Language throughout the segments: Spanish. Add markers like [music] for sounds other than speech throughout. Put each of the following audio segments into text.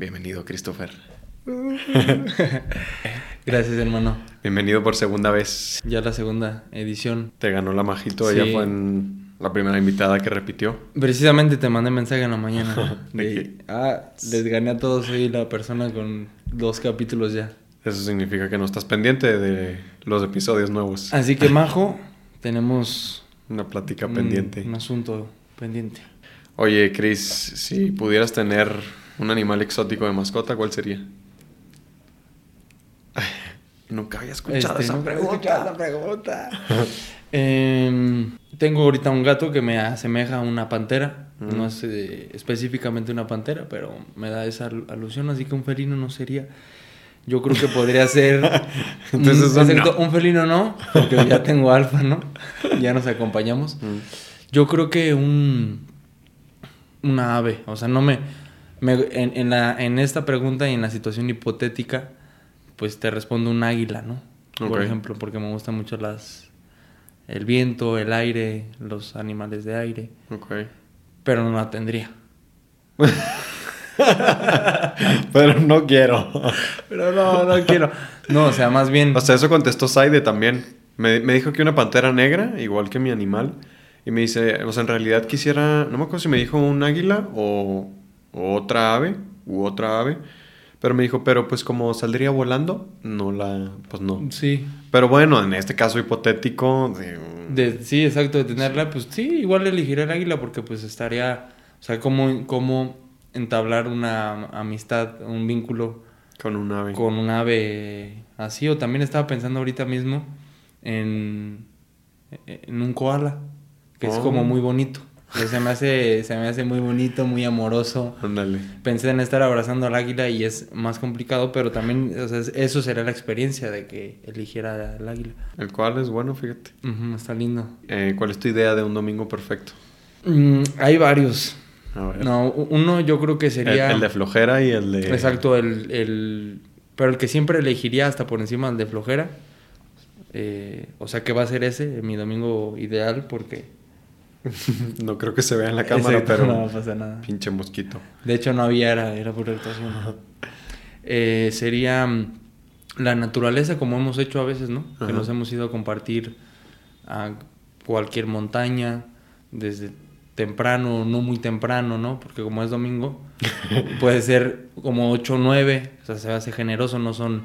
Bienvenido, Christopher. [laughs] Gracias, hermano. Bienvenido por segunda vez. Ya la segunda edición. Te ganó la Majito, Sí. ella fue en la primera invitada que repitió. Precisamente te mandé mensaje en la mañana. [laughs] ¿De ah, les gané a todos, soy la persona con dos capítulos ya. Eso significa que no estás pendiente de los episodios nuevos. Así que, Majo, tenemos Una plática un, pendiente. un asunto pendiente. Oye, Chris, si pudieras tener un animal exótico de mascota, ¿cuál sería? Nunca había escuchado Este, esa pregunta. [laughs] Em, tengo ahorita un gato que me asemeja a una pantera. Mm. No es eh, específicamente una pantera, pero me da esa al- alusión, así que un felino no sería. Yo creo que podría ser. [laughs] Entonces, un, exacto, no. un felino no, porque ya tengo alfa, ¿no? Ya nos acompañamos. Mm. Yo creo que un. Una ave. O sea, no me. Me- en, en la, en esta pregunta y en la situación hipotética, pues te respondo un águila, ¿no? Por ejemplo, porque me gustan mucho las. El viento, el aire, los animales de aire. Ok. Pero no la tendría. [laughs] Pero no quiero. Pero no, no quiero. No, o sea, más bien. O sea, eso contestó Saide también. Me, me dijo que una pantera negra, igual que mi animal. Y me dice, o sea, en realidad quisiera, no me acuerdo si me dijo un águila o otra ave, u otra ave. Pero me dijo, pero pues como saldría volando, no la, pues no. Sí. Pero bueno, en este caso hipotético, de, De, sí, exacto, de tenerla, pues sí, igual elegiré el águila porque pues estaría, o sea, como, como entablar una amistad, un vínculo con un ave. con un ave así, o también estaba pensando ahorita mismo en, en un koala, que es Oh. como muy bonito. Se me hace, se me hace muy bonito, muy amoroso. Ándale. Pensé en estar abrazando al águila y es más complicado, pero también, o sea, eso sería la experiencia de que eligiera al águila. El cual es bueno, fíjate. Está lindo. Eh, ¿Cuál es tu idea de un domingo perfecto? Mm, hay varios. A ver. No, uno yo creo que el, sería... el de flojera y el de... Exacto, el, el... Pero el que siempre elegiría hasta por encima del de flojera. eh, o sea que va a ser ese, mi domingo ideal, porque... [laughs] no creo que se vea en la cámara, Exacto, pero... [laughs] No pasa nada. Pinche mosquito. De hecho no había, era, era pura actuación. Eh, sería mm, la naturaleza como hemos hecho a veces, ¿no? Ajá. Que nos hemos ido a compartir a cualquier montaña desde temprano, no muy temprano, ¿no? Porque como es domingo, [laughs] puede ser como 8 o 9, o sea, se hace generoso, no son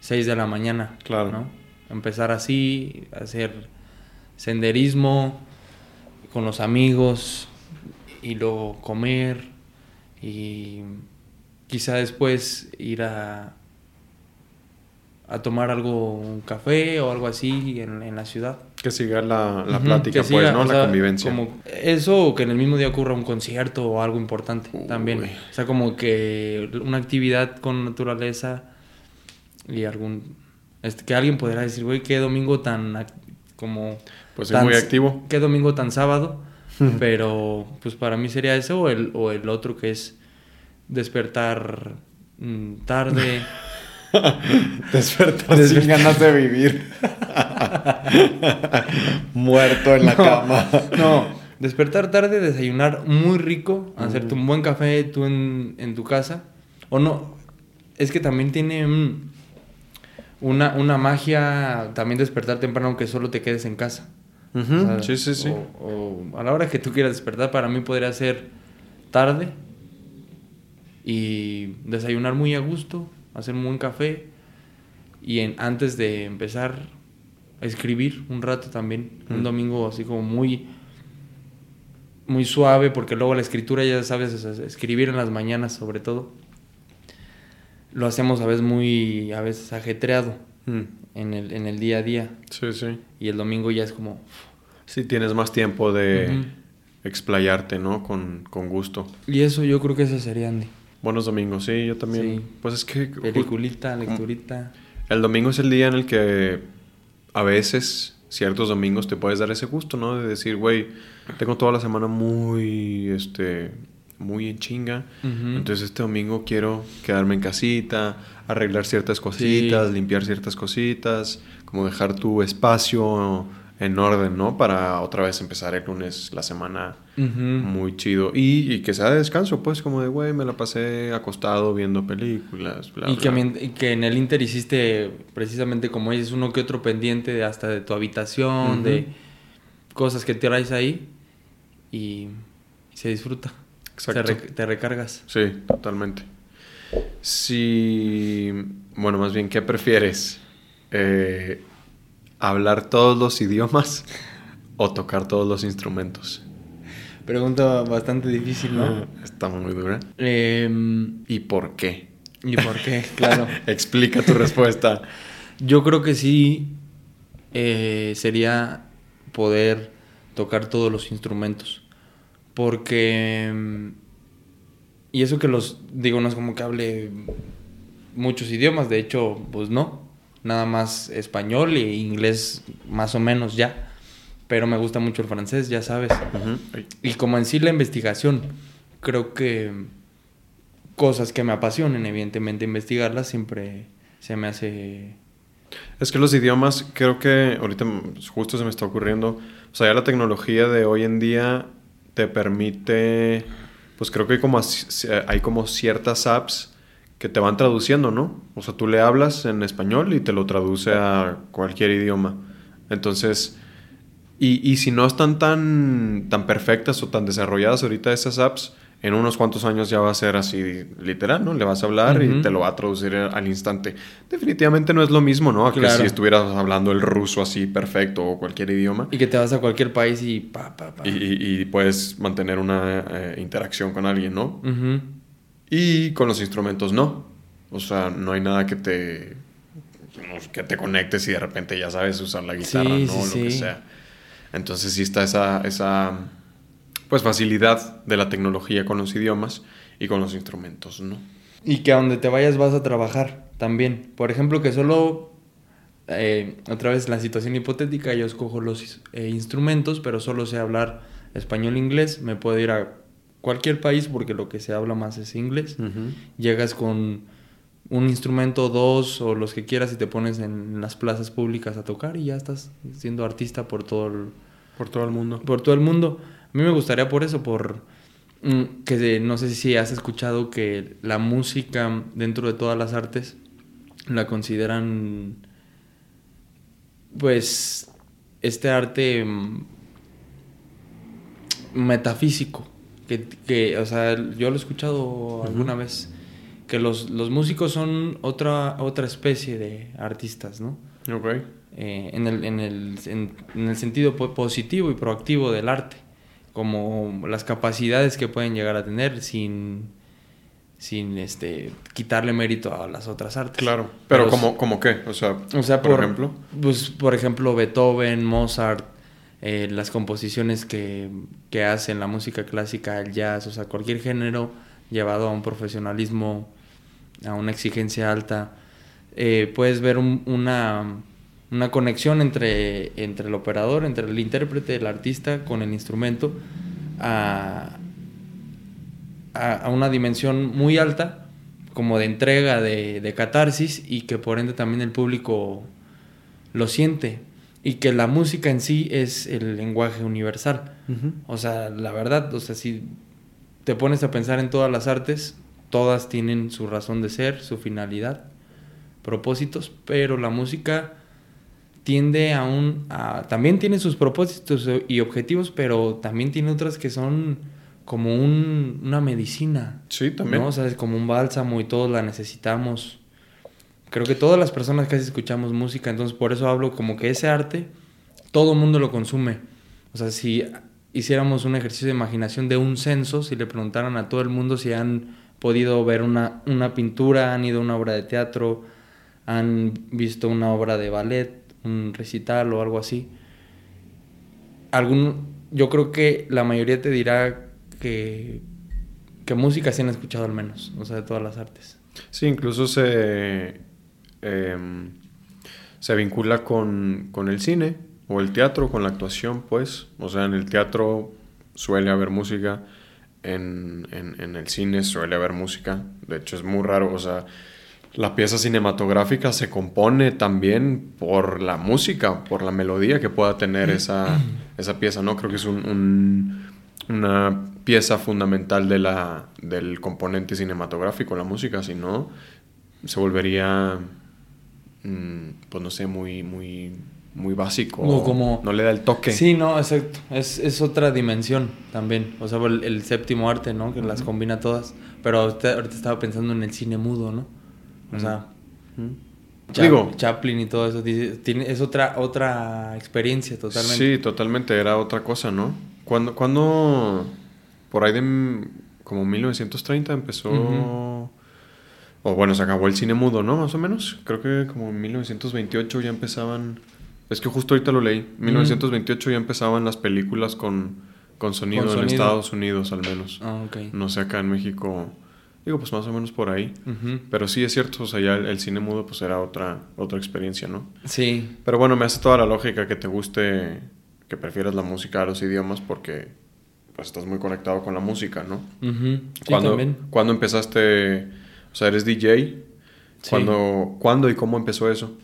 6 de la mañana, Claro. ¿no? Empezar así, hacer senderismo con los amigos y luego comer y quizá después ir a a tomar algo, un café o algo así en, en la ciudad. Que siga la, la Ujú, plática, que pues, siga, ¿no? o la sea, convivencia. Como eso o que en el mismo día ocurra un concierto o algo importante Uy. también. O sea, como que una actividad con naturaleza y algún... este, que alguien pudiera decir, güey, qué domingo tan... como... Pues es muy activo. Qué domingo tan sábado. pero pues para mí sería eso o el, o el otro que es despertar mm, tarde. [laughs] Despertar sin ganas de vivir. [laughs] Muerto en la No, cama. No, despertar tarde, desayunar muy rico, hacerte un buen café tú en, en tu casa. O no, es que también tiene mm, una, una magia también despertar temprano aunque solo te quedes en casa. Ujú, O sea, sí, sí, sí. O, o a la hora que tú quieras despertar, para mí podría ser tarde y desayunar muy a gusto, hacer un buen café y en, antes de empezar a escribir un rato también, un domingo así como muy muy suave porque luego la escritura ya sabes, escribir en las mañanas sobre todo lo hacemos a veces muy a veces ajetreado. Mm, en el, en el día a día Sí, sí. y el domingo ya es como Sí, tienes más tiempo de explayarte, ¿no? Con, con gusto. Y eso yo creo que eso sería Andy. Buenos domingos, sí, yo también. Sí. Pues es que Peliculita, lecturita. el domingo es el día en el que a veces, ciertos domingos, te puedes dar ese gusto, ¿no? De decir, güey, tengo toda la semana muy, este, muy en chinga. Entonces este domingo quiero quedarme en casita, arreglar ciertas cositas, limpiar ciertas cositas, como dejar tu espacio en orden, ¿no? Para otra vez empezar el lunes la semana muy chido. Y, y que sea de descanso, pues, como de, güey, me la pasé acostado viendo películas, bla, y, que, bla. mien- y que en el Inter hiciste precisamente como dices, uno que otro pendiente de hasta de tu habitación, de cosas que traes ahí y, y se disfruta. Exacto. Te, re- te recargas. Sí, totalmente. Si, bueno, más bien, ¿qué prefieres? Eh, ¿Hablar todos los idiomas o tocar todos los instrumentos? Pregunta bastante difícil, ¿no? Está muy dura. Em, ¿Y por qué? ¿Y por qué? [laughs] Claro. Explica tu respuesta. [laughs] Yo creo que sí eh, sería poder tocar todos los instrumentos. Porque... Y eso que los... Digo, no es como que hable muchos idiomas. De hecho, pues no. Nada más español e inglés más o menos ya. Pero me gusta mucho el francés, ya sabes. Y como en sí la investigación, creo que cosas que me apasionen, evidentemente investigarlas siempre se me hace... Es que los idiomas, creo que ahorita justo se me está ocurriendo, o sea, ya la tecnología de hoy en día te permite, pues creo que hay como, hay como ciertas apps que te van traduciendo, ¿no? O sea, tú le hablas en español y te lo traduce a cualquier idioma. Entonces, y, y si no están tan, tan perfectas o tan desarrolladas ahorita esas apps, en unos cuantos años ya va a ser así literal, ¿no? Le vas a hablar y Ujú. te lo va a traducir al instante. Definitivamente no es lo mismo, ¿no? A que Claro. si estuvieras hablando el ruso así perfecto o cualquier idioma Y que te vas a cualquier país y pa, pa, pa. y, y- y puedes mantener una eh, interacción con alguien, ¿no? Ujú. Y con los instrumentos no. O sea, no hay nada que te que te conectes y de repente ya sabes usar la guitarra, Sí, ¿no? sí, lo que sí. sea. Entonces sí está esa, esa pues facilidad de la tecnología con los idiomas y con los instrumentos, ¿no? Y que a donde te vayas vas a trabajar también. Por ejemplo, que solo, eh, otra vez la situación hipotética, yo escojo los eh, instrumentos, pero solo sé hablar español e inglés. Me puedo ir a cualquier país porque lo que se habla más es inglés. Llegas con un instrumento, dos o los que quieras y te pones en las plazas públicas a tocar y ya estás siendo artista por todo el, Por todo el mundo. por todo el mundo. A mí me gustaría por eso, por mm, que no sé si has escuchado que la música dentro de todas las artes la consideran pues este arte mm, metafísico que, que, o sea yo lo he escuchado alguna vez que los, los músicos son otra otra especie de artistas no Ok. eh, en, el, en, el, en, en el sentido po- positivo y proactivo del arte, como las capacidades que pueden llegar a tener sin, sin este, quitarle mérito a las otras artes. Claro. Pero, Pero como, como qué? O sea, O sea, por, por, ejemplo. Pues, por ejemplo, Beethoven, Mozart, eh, las composiciones que, que hacen, la música clásica, el jazz, o sea, cualquier género llevado a un profesionalismo, a una exigencia alta, eh, puedes ver un- una, una conexión entre, entre el operador, entre el intérprete, el artista con el instrumento, a, a, a una dimensión muy alta, como de entrega, de, de catarsis, y que por ende también el público lo siente. Y que la música en sí es el lenguaje universal. O sea, la verdad, o sea, si te pones a pensar en todas las artes, todas tienen su razón de ser, su finalidad, propósitos, pero la música tiende a un... a- también tiene sus propósitos y objetivos, pero también tiene otras que son como un- una medicina. Sí, también. ¿no? O sea, es como un bálsamo y todos la necesitamos. Creo que todas las personas casi escuchamos música, entonces por eso hablo como que ese arte, todo el mundo lo consume. O sea, si hiciéramos un ejercicio de imaginación de un censo, si le preguntaran a todo el mundo si han podido ver una, una pintura, han ido a una obra de teatro, han visto una obra de ballet, un recital o algo así, algún, yo creo que la mayoría te dirá que, música sí han escuchado al menos, o sea, de todas las artes. Sí, incluso se, em, se vincula con, con el cine o el teatro, con la actuación, pues. O sea, en el teatro suele haber música, en, en- en el cine suele haber música. De hecho, es muy raro, o sea, la pieza cinematográfica se compone también por la música, por la melodía que pueda tener esa, esa pieza, ¿no? Creo que es un, un- una pieza fundamental de la, del componente cinematográfico, la música, si no, se volvería, mm, pues no sé, muy, muy, muy básico. O como- No le da el toque. Sí, no, exacto. Es, es otra dimensión también. O sea, el, el séptimo arte, ¿no? Que las combina todas. Pero ahorita, ahorita estaba pensando en el cine mudo, ¿no? O sea, Mm. Cha- Digo, Chaplin y todo eso. tiene- es otra, otra experiencia totalmente. Sí, totalmente, era otra cosa, ¿no? Cuando, cuando por ahí de como 1930 empezó, Ujú. o bueno, se acabó el cine mudo, ¿no? Más o menos. Creo que como en 1928 ya empezaban, es que justo ahorita lo leí, 1928 ya empezaban las películas con, con sonido, Con en sonido. Estados Unidos al menos. Ah, ok. No sé, acá en México, digo, pues más o menos por ahí. Pero sí es cierto, o sea, ya el, el cine mudo pues era otra, otra experiencia, ¿no? Sí, Pero bueno, me hace toda la lógica que te guste, que prefieras la música a los idiomas porque pues estás muy conectado con la música, ¿no? Sí, ¿Cuándo, también. ¿Cuándo empezaste? O sea, eres DJ. Sí. ¿Cuándo, ¿Cuándo y cómo empezó eso?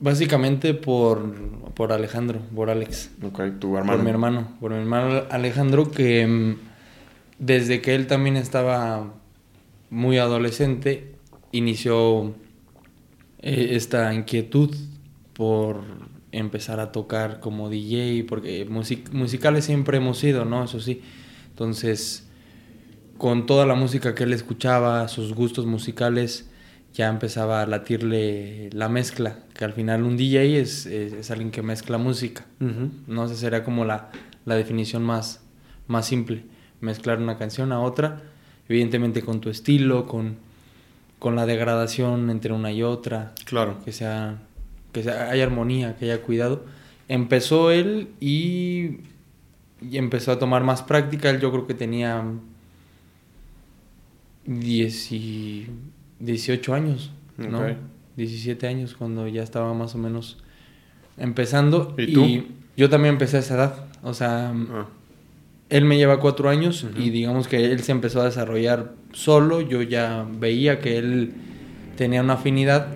Básicamente por, por Alejandro, por Alex. Ok, tu hermano. Por mi hermano, por mi hermano Alejandro, que mm, desde que él también estaba muy adolescente, inició eh, esta inquietud por empezar a tocar como DJ, porque music- musicales siempre hemos sido, ¿no? Eso sí. Entonces, con toda la música que él escuchaba, sus gustos musicales, ya empezaba a latirle la mezcla, que al final un DJ es, es- es alguien que mezcla música. No sé, sería como la, la definición más, más simple. Mezclar una canción a otra, evidentemente con tu estilo, con, con la degradación entre una y otra, Claro. que sea, que sea, haya armonía, que haya cuidado. Empezó él y, y empezó a tomar más práctica. Él yo creo que tenía 10 y 18 años, ¿no? Ok. 17 años cuando ya estaba más o menos empezando. ¿Y tú? yo también empecé a esa edad. O sea, Ah, él me lleva cuatro años y digamos que él se empezó a desarrollar solo. Yo ya veía que él tenía una afinidad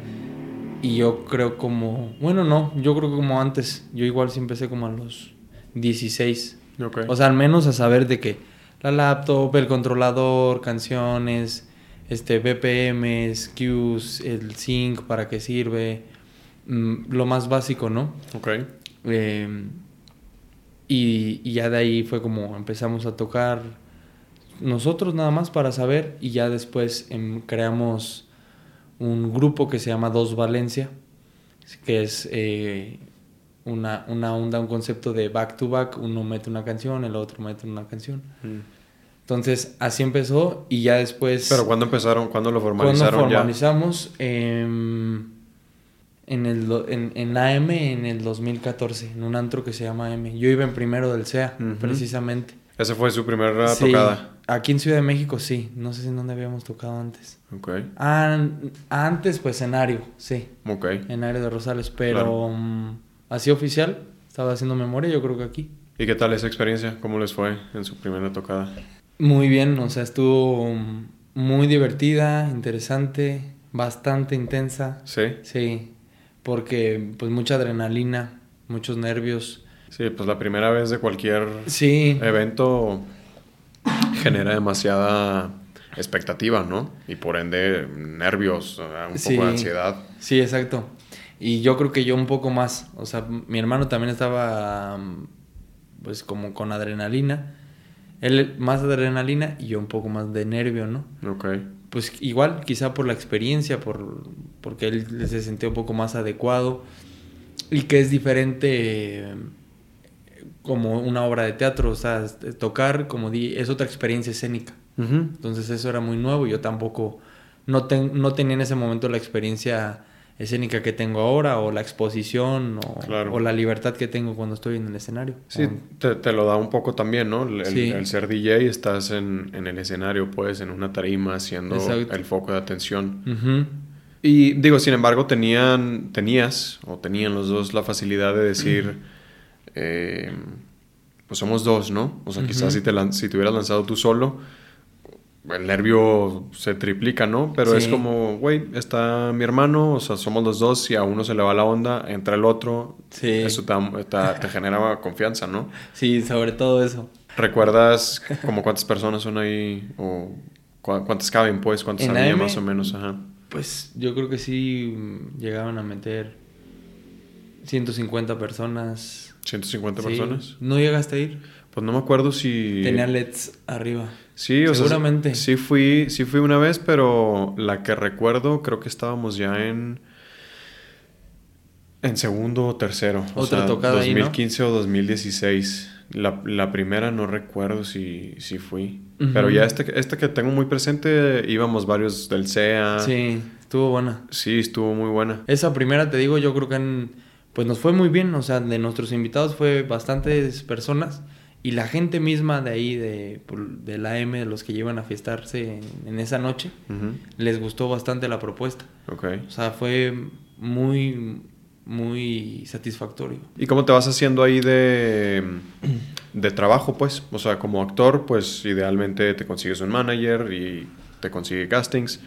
y yo creo como, bueno, no, yo creo que como antes. Yo igual sí empecé como a los 16. ok. O sea, al menos a saber de que la laptop, el controlador, canciones, este BPMs, cues, el sync, para qué sirve, mm, lo más básico, ¿no? ok. Eh, y, y ya de ahí fue como empezamos a tocar nosotros nada más para saber y ya después em, creamos un grupo que se llama Dos Valencia, que es eh, una, una onda, un concepto de back to back, uno mete una canción, el otro mete una canción. Mm. Entonces así empezó y ya después... Pero ¿cuándo empezaron? ¿Cuándo lo ¿Cuándo formalizaron ya? formalizamos? Em, en, el, en, en AM en el 2014, en un antro que se llama AM. Yo iba en primero del CEA, Ujú. precisamente. Esa fue su primera Sí, tocada. Aquí en Ciudad de México sí, no sé si en dónde habíamos tocado antes. Ok, An- antes, pues escenario, sí, ok. en Aire de Rosales, pero Claro. mm, así oficial, estaba haciendo memoria, yo creo que aquí. ¿Y qué tal esa experiencia? ¿Cómo les fue en su primera tocada? Muy bien, o sea, estuvo mm, muy divertida, interesante, bastante intensa. ¿Sí? Sí, porque pues mucha adrenalina, muchos nervios. Sí, pues la primera vez de cualquier Sí, evento genera demasiada expectativa, ¿no? Y por ende nervios, un Sí. poco de ansiedad. sí, exacto. Y yo creo que yo un poco más, o sea, mi hermano también estaba pues como con adrenalina. Él más adrenalina y yo un poco más de nervio, ¿no? Ok, Pues igual, quizá por la experiencia, por, porque él se sentía un poco más adecuado y que es diferente eh, como una obra de teatro, o sea, tocar como di, es otra experiencia escénica. Entonces eso era muy nuevo, yo tampoco, no, ten- no tenía en ese momento la experiencia escénica que tengo ahora o la exposición o, Claro. o la libertad que tengo cuando estoy en el escenario. Sí, O- te, te lo da un poco también, ¿no? El, el- Sí. el ser DJ, estás en, en el escenario, pues, en una tarima, siendo Exacto. el foco de atención. Y digo, sin embargo, tenían, tenías, o tenían los dos la facilidad de decir, [clears throat] eh, pues somos dos, ¿no? O sea, quizás si, te si te hubieras lanzado tú solo, el nervio se triplica, ¿no? Pero es como, güey, está mi hermano, o sea, somos los dos, si a uno se le va la onda, entra el otro, Sí. eso te, te- te genera confianza, ¿no? [laughs] Sí, sobre todo eso. ¿Recuerdas como cuántas personas son ahí o cu- cuántas caben, pues, cuántas había AM, más o menos? Ajá. Pues yo creo que sí mm, llegaban a meter 150 personas. 150 Sí. personas. ¿No llegaste a ir? Pues no me acuerdo si... Tenía LEDs arriba. Sí, o Seguramente. sea, sí fui, sí fui una vez, pero la que recuerdo creo que estábamos ya en en segundo o tercero. O Otra sea, tocada ahí, ¿no? 2015 o 2016. La, la primera no recuerdo si, si fui. Pero ya este, este que tengo muy presente, íbamos varios del CEA. Sí, estuvo buena. Sí, estuvo muy buena. Esa primera, te digo, yo creo que en- pues nos fue muy bien. O sea, de nuestros invitados fue bastantes personas. Y la gente misma de ahí, de, por- del AM, de los que llevan a fiestarse en, en esa noche, les gustó bastante la propuesta. Ok. O sea, fue muy, muy satisfactorio. ¿Y cómo te vas haciendo ahí de, de trabajo, pues? O sea, como actor, pues idealmente te consigues un manager y te consigue castings.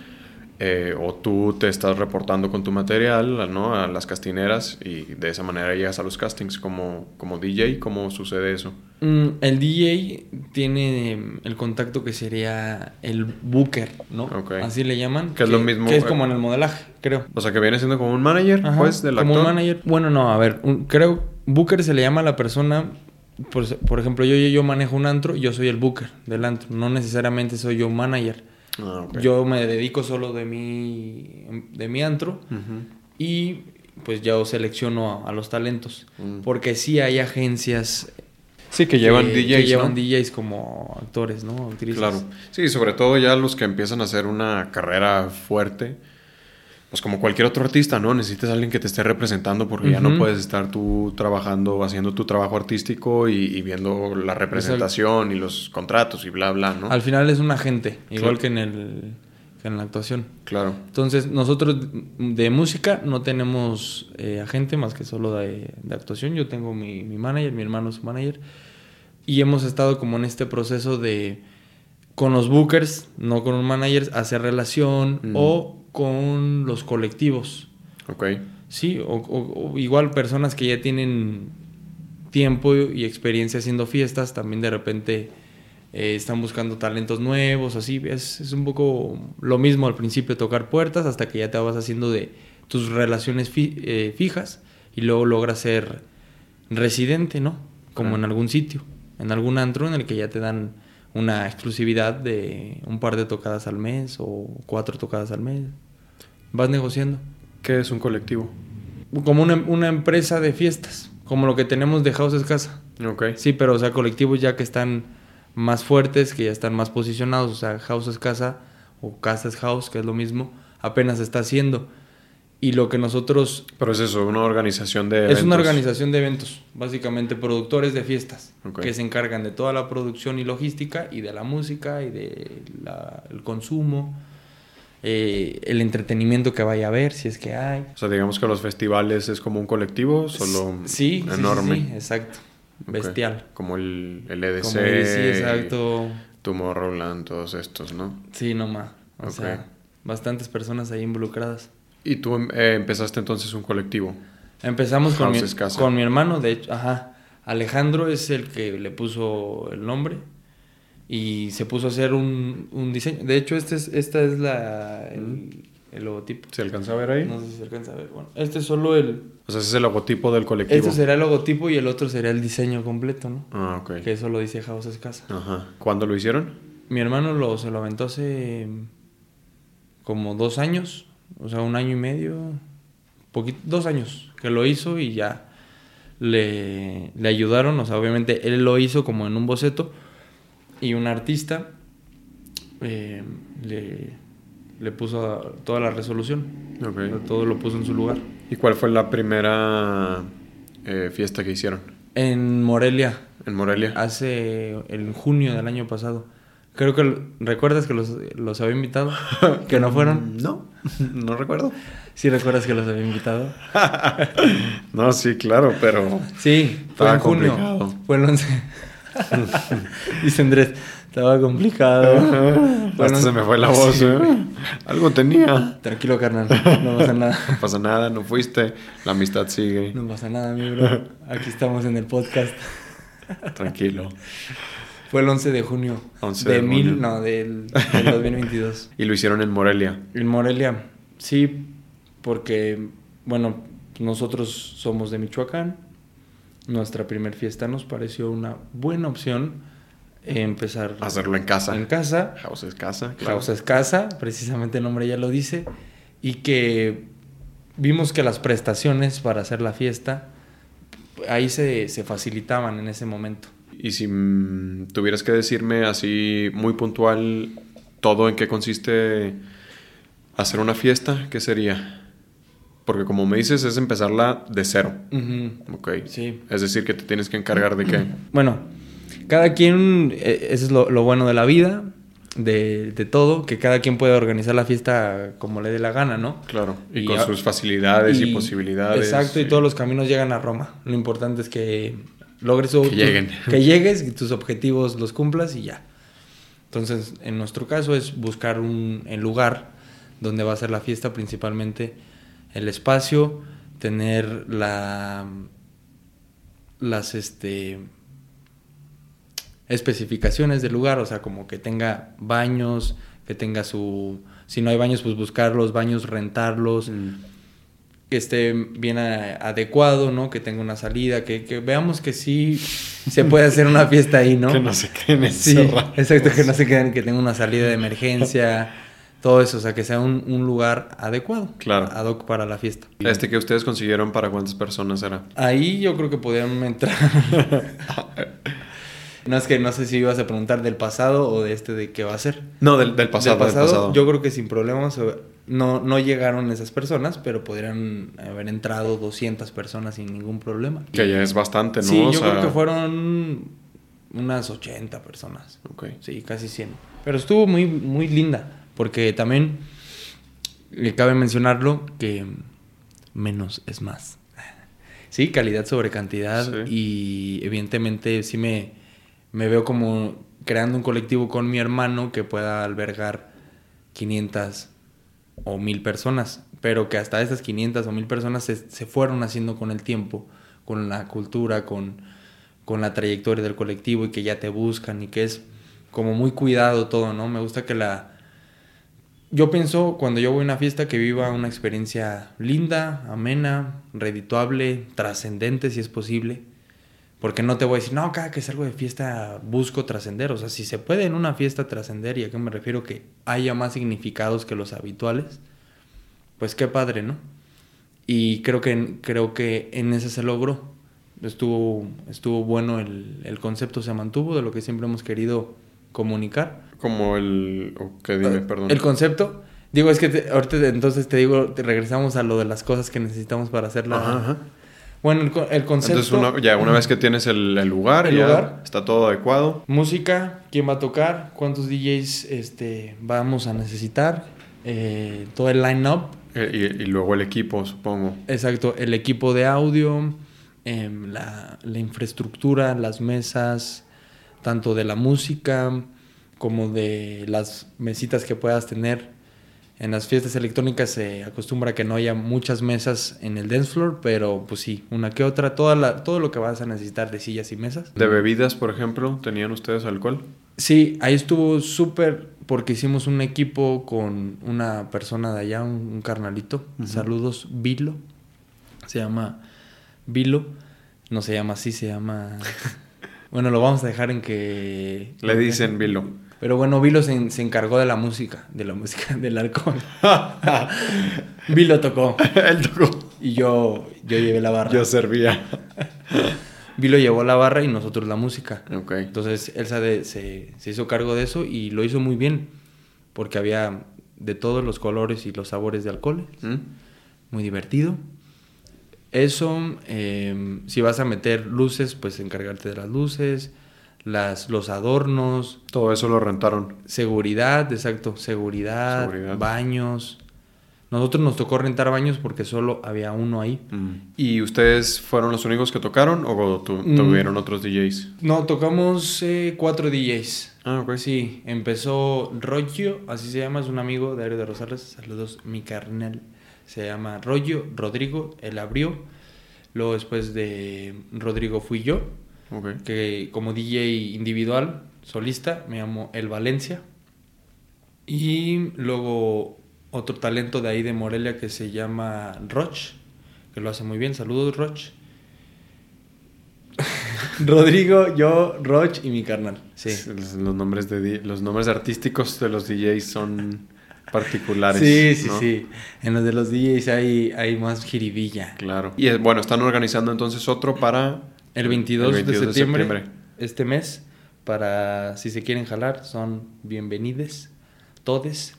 Eh, o tú te estás reportando con tu material, ¿no? A las castineras y de esa manera llegas a los castings como, como DJ. ¿Cómo sucede eso? Mm, el DJ tiene em, el contacto que sería el booker, ¿no? Así le llaman. Que es lo mismo, Que es eh. como en el modelaje, creo. O sea, que viene siendo como un manager, Ajá, pues, del como actor. un manager. Bueno, no, a ver, un- creo booker se le llama a la persona. Por, por ejemplo, yo, yo, yo manejo un antro, yo soy el booker del antro. No necesariamente soy yo manager. Ah. Yo me dedico solo de mi, de mi antro y pues yo selecciono a, a los talentos. Mm. Porque sí hay agencias Sí, que llevan que- DJs, que llevan ¿no? DJs como actores, ¿no? Actrices. Claro. Sí, sobre todo ya los que empiezan a hacer una carrera fuerte. Pues como cualquier otro artista, ¿no? Necesitas a alguien que te esté representando porque ya no puedes estar tú trabajando, haciendo tu trabajo artístico y, y viendo la representación y los contratos y bla, bla, ¿no? Al final es un agente, igual Claro. que en, el, que en la actuación. Claro. Entonces, nosotros de música no tenemos eh, agente más que solo de, de actuación. Yo tengo mi, mi manager, mi hermano es su manager. Y hemos estado como en este proceso de, con los bookers, no con un manager, hacer relación Mm. o con los colectivos. Ok. Sí, o, o- o igual personas que ya tienen tiempo y experiencia haciendo fiestas, también de repente eh, están buscando talentos nuevos, así. Es, es un poco lo mismo al principio, tocar puertas hasta que ya te vas haciendo de tus relaciones fi- eh, fijas y luego logras ser residente, ¿no? Como Claro. en algún sitio, en algún antro en el que ya te dan una exclusividad de un par de tocadas al mes o cuatro tocadas al mes. Vas negociando ¿Qué es un colectivo? como una, una empresa de fiestas, como lo que tenemos de House es Casa. Ok. Sí, pero o sea, colectivos ya que están más fuertes, que ya están más posicionados, o sea, House es Casa o Casa es House, que es lo mismo, apenas está haciendo. Y lo que nosotros Pero es eso, una organización de es una eventos. organización de eventos, básicamente productores de fiestas, Ok. que se encargan de toda la producción y logística y de la música y del consumo, eh, el entretenimiento que vaya a haber, si es que hay. O sea, digamos que los festivales es como un colectivo, solo Sí, sí, sí, enorme. sí, exacto. Ok. Bestial. Como el, el EDC. Como el- sí, exacto. Tomorrowland, todos estos, ¿no? Sí, nomás. O Ok. sea, bastantes personas ahí involucradas. Y tú em- eh, empezaste entonces un colectivo. Empezamos con mi, con mi hermano, de hecho, ajá. Alejandro es el que le puso el nombre y se puso a hacer un, un diseño. De hecho, este es, esta es la, el, el logotipo. ¿Se alcanza a ver ahí? No sé si se alcanza a ver. Bueno, este es solo el... O sea, ese es el logotipo del colectivo. Este será el logotipo y el otro será el diseño completo, ¿no? Ah, ok. Que eso lo dice House es Casa. Ajá. ¿Cuándo lo hicieron? Mi hermano lo, se lo aventó hace como dos años, o sea, un año y medio, poquito, dos años que lo hizo y ya le, le ayudaron, o sea, obviamente él lo hizo como en un boceto y un artista eh, le, le puso toda la resolución, todo lo puso en su lugar. ¿Y cuál fue la primera eh, fiesta que hicieron? En Morelia, ¿En Morelia? hace en junio del año pasado. Creo que recuerdas que los, los había invitado, [laughs] que no fueron. No, no recuerdo. Sí, recuerdas que los había invitado. [laughs] No, sí, claro, pero... Sí, fue en junio. complicado. Fue el 11. [laughs] Dice Andrés, estaba complicado. Hasta Bueno, se me fue la voz, sí. ¿eh? Algo tenía. Tranquilo, carnal. [laughs] No pasa nada. No pasa nada, no fuiste. La amistad sigue. No pasa nada, mi bro. Aquí estamos en el podcast. Tranquilo. Fue el 11 de junio. 11 de de mil, junio. no, del, del 2022. [laughs] Y lo hicieron en Morelia. En Morelia, sí, porque, bueno, nosotros somos de Michoacán. Nuestra primer fiesta nos pareció una buena opción empezar Hacerlo en casa. en casa. House es casa. claro. House es casa, precisamente el nombre ya lo dice. Y que vimos que las prestaciones para hacer la fiesta ahí se, se facilitaban en ese momento. Y si mm, tuvieras que decirme así muy puntual todo en qué consiste hacer una fiesta, ¿qué sería? Porque como me dices es empezarla de cero. Ujú. Ok. Sí. Es decir, que te tienes que encargar de qué. Bueno, cada quien, eh, eso es lo, lo bueno de la vida, de, de todo, que cada quien puede organizar la fiesta como le dé la gana, ¿no? Claro. Y, Y con a- sus facilidades y, posibilidades. Exacto, y todos los caminos llegan a Roma. Lo importante es que logres Que tu- lleguen. que llegues y tus objetivos los cumplas y ya. Entonces, en nuestro caso es buscar un el lugar donde va a ser la fiesta, principalmente el espacio, tener la las este especificaciones del lugar, o sea, como que tenga baños, que tenga su si no hay baños, pues buscar los baños, rentarlos, Mm. que esté bien a- adecuado, ¿no? Que tenga una salida, que, que veamos que sí se puede hacer una fiesta ahí, ¿no? [laughs] Que no se queden Sí, encerrados. exacto, que no [laughs] se queden, que tenga una salida de emergencia, todo eso, o sea, que sea un, un lugar adecuado, Claro. ad hoc para la fiesta. Este que ustedes consiguieron, ¿para cuántas personas era? Ahí yo creo que podrían entrar. [laughs] no es que no sé si ibas a preguntar del pasado o de este de qué va a ser. No, del, del pasado, Del del pasado. Yo creo que sin problemas no, no llegaron esas personas, pero podrían haber entrado 200 personas sin ningún problema. Que ya es bastante, ¿no? Sí, O yo sea, creo que fueron unas 80 personas. ok. Sí, casi 100. Pero estuvo muy, muy linda, porque también le cabe mencionarlo que menos es más. Sí, calidad sobre cantidad y evidentemente sí me, me veo como creando un colectivo con mi hermano que pueda albergar 500 o 1000 personas, pero que hasta esas 500 o 1000 personas se, se fueron haciendo con el tiempo, con la cultura, con, con la trayectoria del colectivo y que ya te buscan y que es como muy cuidado todo, ¿no? Me gusta que la... Yo pienso cuando yo voy a una fiesta que viva una experiencia linda, amena, redituable, trascendente si es posible. Porque no te voy a decir, no, cada que salgo de fiesta busco trascender. O sea, si se puede en una fiesta trascender, y a qué me refiero que haya más significados que los habituales, pues qué padre, ¿no? Y creo que, creo que en ese se logró. Estuvo, estuvo bueno el, el concepto, se mantuvo de lo que siempre hemos querido comunicar. Como el... Ok, dime, perdón. Ah, El concepto, digo, es que te- ahorita te- entonces te digo, te regresamos a lo de las cosas que necesitamos para hacerla. Ajá, ajá. Bueno, el, el concepto. Entonces, una- ya una vez que tienes el, el lugar, El ya lugar. está todo adecuado. Música, quién va a tocar, cuántos DJs este, vamos a necesitar, eh, todo el line-up, eh, Y, y luego el equipo, supongo. exacto, el equipo de audio, em, la, la infraestructura, las mesas, tanto de la música como de las mesitas que puedas tener. En las fiestas electrónicas se acostumbra que no haya muchas mesas en el dance floor, pero pues sí, una que otra, toda la, todo lo que vas a necesitar de sillas y mesas. De bebidas, por ejemplo, ¿tenían ustedes alcohol? Sí, ahí estuvo súper porque hicimos un equipo con una persona de allá, un, un carnalito. Saludos, Vilo. Se llama Vilo. No se llama así, se llama... [laughs] bueno, lo vamos a dejar en que... Le dicen Vilo. Pero bueno, Vilo se, se encargó de la música, de la música, [laughs] del alcohol. [laughs] Vilo tocó [laughs] Él tocó. y yo, yo llevé la barra. Yo servía. Vilo llevó la barra y nosotros la música. Ok. Entonces Elsa de- se, se hizo cargo de eso y lo hizo muy bien, porque había de todos los colores y los sabores de alcohol, ¿Mm? muy divertido. Eso, eh, si vas a meter luces, pues encargarte de las luces, las, los adornos, Todo eso lo rentaron. seguridad, exacto, seguridad, Seguridad. baños, Nosotros nos tocó rentar baños porque solo había uno ahí. Mm. ¿Y ustedes fueron los únicos que tocaron o tu- Mm. tuvieron otros DJs? No, tocamos eh, cuatro DJs. Ah, ok. Sí, empezó Rollo, así se llama, es un amigo de Aero de Rosales. Saludos, mi carnal. Se llama Rollo, Rodrigo, él abrió. Luego después de Rodrigo fui yo, Ok. que como DJ individual, solista, me llamo El Valencia. Y luego otro talento de ahí de Morelia que se llama Roch, que lo hace muy bien. Saludos, Roch. [laughs] Rodrigo, yo, Roch y mi carnal. Sí. Los, los nombres de los nombres artísticos de los DJs son [laughs] particulares. Sí, sí, ¿no? sí. En los de los DJs hay, hay más jiribilla. Claro. Y eh, bueno, están organizando entonces otro para El 22, el 22 de, de septiembre, este mes, para si se quieren jalar, son bienvenides, todes,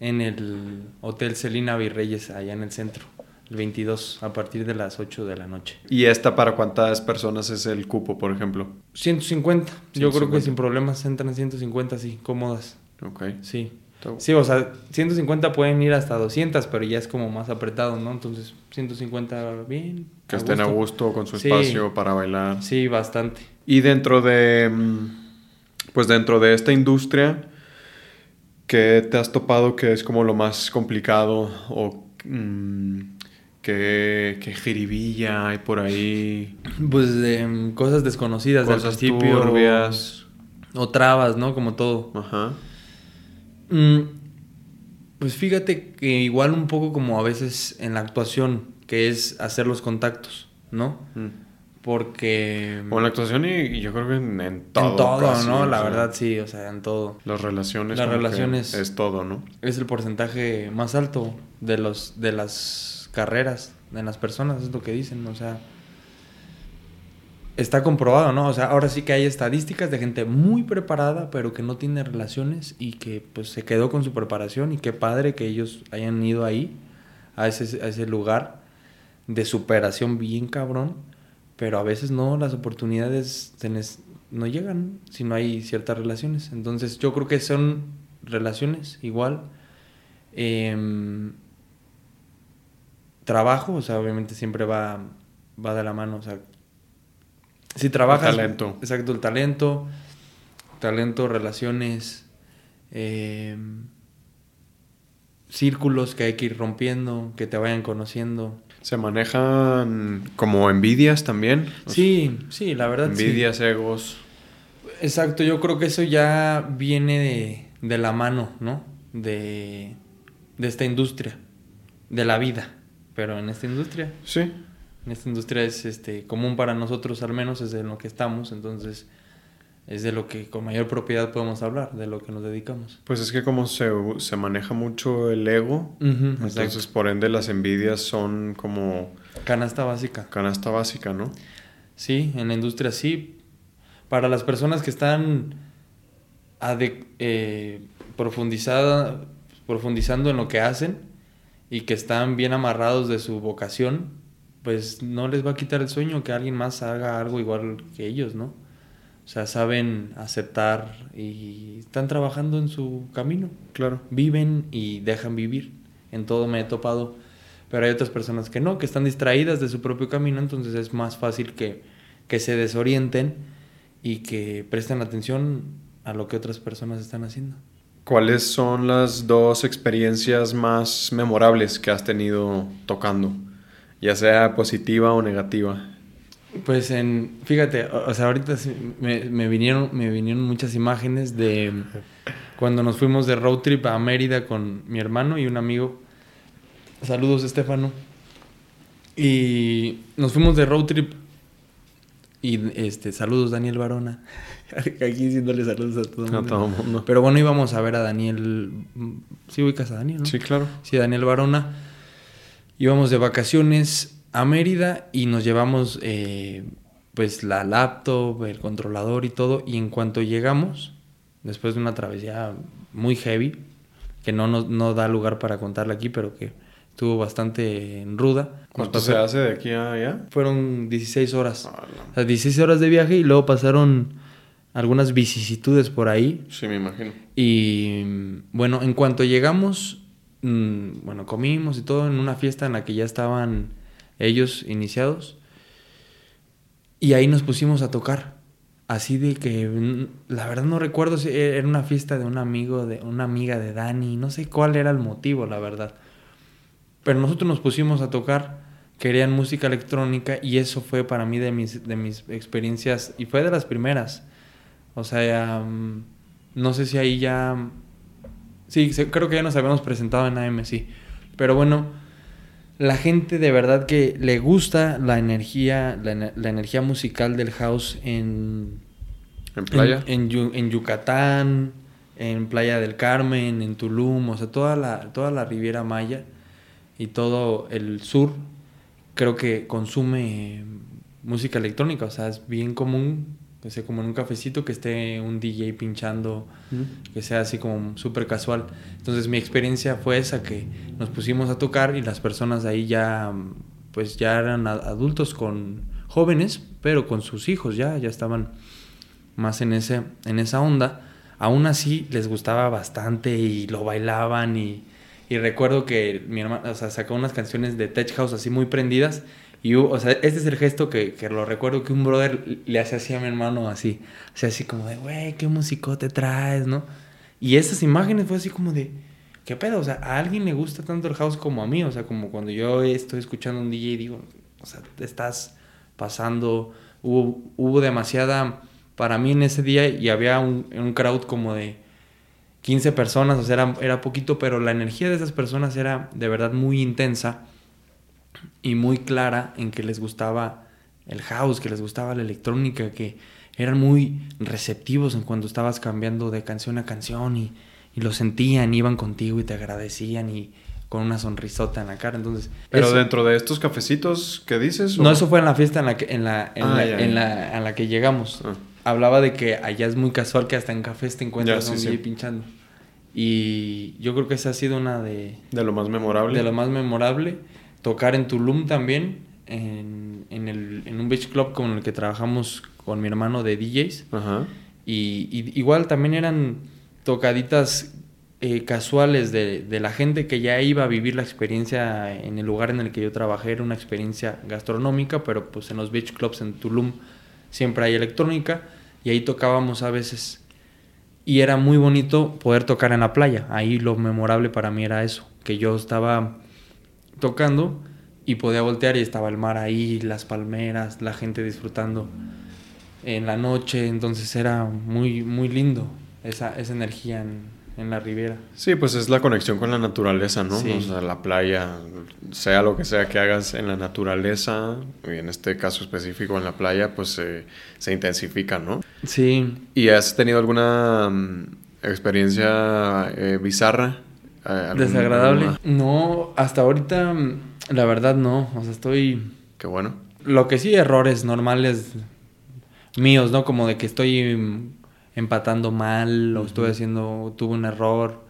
en el Hotel Celina Virreyes, allá en el centro. El 22, a partir de las 8 de la noche. ¿Y esta para cuántas personas es el cupo, por ejemplo? 150. Yo creo 150. que sin problemas entran 150, sí, cómodas. Ok. Sí. Sí, o sea, 150 pueden ir hasta 200, pero ya es como más apretado, ¿no? Entonces, 150 bien. Que estén a gusto con su Sí. espacio para bailar. Sí, bastante. Y dentro de, mm, pues dentro de esta industria, ¿qué te has topado que es como lo más complicado o mm, qué, qué jiribilla hay por ahí? Pues em, cosas desconocidas del Cosas principio. turbias. O trabas, ¿no? Como todo. Ajá. Mm, pues fíjate que igual un poco como a veces en la actuación, que es hacer los contactos, ¿no? Mm. Porque... O en la actuación y, y yo creo que en, en todo. en todo, casi, ¿no? La sea, verdad, sí, o sea, en todo. Las relaciones. Las relaciones- Es todo, ¿no? Es el porcentaje más alto de los de las carreras, de las personas, es lo que dicen, o sea... Está comprobado, ¿no? O sea, ahora sí que hay estadísticas de gente muy preparada, pero que no tiene relaciones y que pues se quedó con su preparación y qué padre que ellos hayan ido ahí, a ese, a ese lugar de superación bien cabrón, pero a veces no, las oportunidades se nes- no llegan si no hay ciertas relaciones. Entonces yo creo que son relaciones igual. Em, trabajo, o sea, obviamente siempre va, va de la mano, o sea, si trabajas... El talento. Exacto, el talento, talento, relaciones, em, círculos que hay que ir rompiendo, que te vayan conociendo. Se manejan como envidias también. Sí, sí, la verdad. sí. Envidias, egos. Exacto, yo creo que eso ya viene de, de la mano, ¿no? De, de esta industria, de la vida. Pero en esta industria, Sí. En esta industria es este común para nosotros al menos, es de lo que estamos, entonces es de lo que con mayor propiedad podemos hablar, de lo que nos dedicamos. Pues es que como se, se maneja mucho el ego, entonces por ende las envidias son como canasta básica. canasta básica, ¿no? Sí, en la industria sí. Para las personas que están eh, profundizada, profundizando en lo que hacen y que están bien amarrados de su vocación, pues no les va a quitar el sueño que alguien más haga algo igual que ellos, ¿no? O sea, saben aceptar y están trabajando en su camino. Claro. Viven y dejan vivir. En todo me he topado. Pero hay otras personas que no, que están distraídas de su propio camino, entonces es más fácil que, que se desorienten y que presten atención a lo que otras personas están haciendo. ¿Cuáles son las dos experiencias más memorables que has tenido tocando? Ya sea positiva o negativa. Pues en, fíjate, o o sea, ahorita sí me, me vinieron, me vinieron muchas imágenes de cuando nos fuimos de road trip a Mérida con mi hermano y un amigo. Saludos, Estefano. Y nos fuimos de road trip. Y este, saludos, Daniel Barona. [laughs] Aquí diciéndole saludos a todo el A mundo. todo mundo. Pero bueno, íbamos a ver a Daniel. Sí, ubicas a Daniel, ¿no? Sí, claro. Sí, Daniel Barona. Íbamos de vacaciones a Mérida y nos llevamos eh, pues la laptop, el controlador y todo. Y en cuanto llegamos, después de una travesía muy heavy, que no, nos, no da lugar para contarla aquí, pero que estuvo bastante ruda. ¿Cuánto se hace de aquí a allá? Fueron 16 horas. Ah, O sea, 16 horas de viaje y luego pasaron algunas vicisitudes por ahí. Sí, me imagino. Y bueno, en cuanto llegamos, mm, bueno, comimos y todo en una fiesta en la que ya estaban ellos iniciados. Y ahí nos pusimos a tocar. Así de que, la verdad no recuerdo si era una fiesta de un amigo, de una amiga de Dani, no sé cuál era el motivo, la verdad. Pero nosotros nos pusimos a tocar, querían música electrónica y eso fue para mí de mis, de mis experiencias, y fue de las primeras. O sea, mm, no sé si ahí ya... Sí, creo que ya nos habíamos presentado en AMC. Pero bueno, la gente de verdad que le gusta la energía, la, energía musical del house en... ¿En playa? En, en, Yucatán, en Playa del Carmen, en Tulum, o sea, toda la, toda la Riviera Maya y todo el sur, creo que consume música electrónica, o sea, es bien común sea como en un cafecito que esté un DJ pinchando, que sea así como súper casual. Entonces mi experiencia fue esa, que nos pusimos a tocar y las personas ahí ya, pues ya eran adultos con jóvenes, pero con sus hijos ya, ya estaban más en, ese, en esa onda. Aún así les gustaba bastante y lo bailaban y, y recuerdo que mi hermana, o sea, sacó unas canciones de Tech House así muy prendidas y, o sea, este es el gesto que, que, lo recuerdo que un brother le hace así a mi hermano, así. O sea, así como de, güey, qué músico te traes, ¿no? Y esas imágenes fue así como de, ¿qué pedo? O sea, a alguien le gusta tanto el house como a mí. O sea, como cuando yo estoy escuchando un DJ y digo, o sea, te estás pasando. Hubo, hubo demasiada, para mí en ese día, y había un, un crowd como de 15 personas, o sea, era, era poquito, pero la energía de esas personas era de verdad muy intensa y muy clara en que les gustaba el house, que les gustaba la electrónica, que eran muy receptivos en cuando estabas cambiando de canción a canción y, y lo sentían, iban contigo y te agradecían y con una sonrisota en la cara. Entonces, pero dentro de estos cafecitos ¿qué dices, no, eso fue en la fiesta en la que en la en, ah, la, en la, la, que llegamos. Ah. Hablaba de que allá es muy casual que hasta en cafés te encuentras un DJ pinchando. Y yo creo que esa ha sido una de de lo más memorable. De lo más memorable tocar en Tulum también, en, en, el, en un beach club con el que trabajamos con mi hermano de DJs. Y, igual también eran tocaditas eh, casuales de, de, la gente que ya iba a vivir la experiencia en el lugar en el que yo trabajé. Era una experiencia gastronómica, pero pues en los beach clubs en Tulum siempre hay electrónica y ahí tocábamos a veces. Y era muy bonito poder tocar en la playa. Ahí lo memorable para mí era eso, que yo estaba tocando y podía voltear y estaba el mar ahí, las palmeras, la gente disfrutando en la noche, entonces era muy, muy lindo esa, esa energía en, en la ribera. Sí, pues es la conexión con la naturaleza, ¿no? O sea, la playa, sea lo que sea que hagas en la naturaleza, y en este caso específico en la playa, pues se intensifica, ¿no? Sí. ¿Y has tenido alguna mm, experiencia eh, bizarra ¿Desagradable? No, hasta ahorita la verdad no. O sea, estoy... Qué bueno. Lo que sí, errores normales míos, ¿no? Como de que estoy empatando mal o estoy haciendo, tuve un error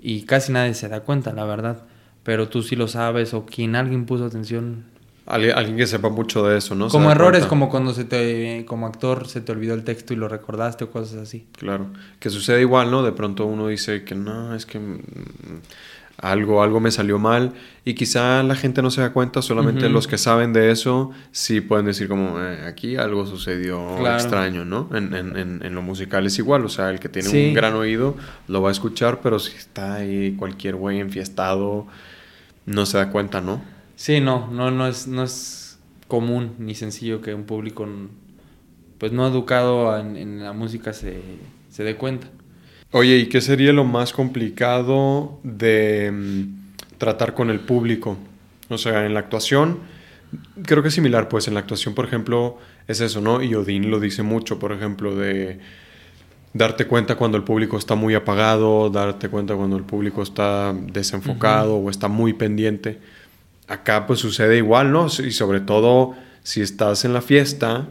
y casi nadie se da cuenta, la verdad. Pero tú sí lo sabes o quien alguien puso atención Alguien, que sepa mucho de eso, ¿no? Como errores, como cuando se te, como actor se te olvidó el texto y lo recordaste o cosas así. Claro, que sucede igual, ¿no? De pronto uno dice que no, es que mm, algo, algo me salió mal y quizá la gente no se da cuenta, solamente los que saben de eso sí pueden decir como eh, aquí algo sucedió extraño, ¿no? En, en, en, lo musical es igual, o sea, el que tiene un gran oído lo va a escuchar, pero si está ahí cualquier güey enfiestado, no se da cuenta, ¿no? Sí, no, no, no es, no es común ni sencillo que un público pues no educado en, la música se, se, dé cuenta. Oye, ¿y qué sería lo más complicado de mm, tratar con el público? O sea, en la actuación, creo que es similar, pues en la actuación, por ejemplo, es eso, ¿no? Y Odín lo dice mucho, por ejemplo, de darte cuenta cuando el público está muy apagado, darte cuenta cuando el público está desenfocado o está muy pendiente acá pues sucede igual, ¿no? Y sobre todo si estás en la fiesta,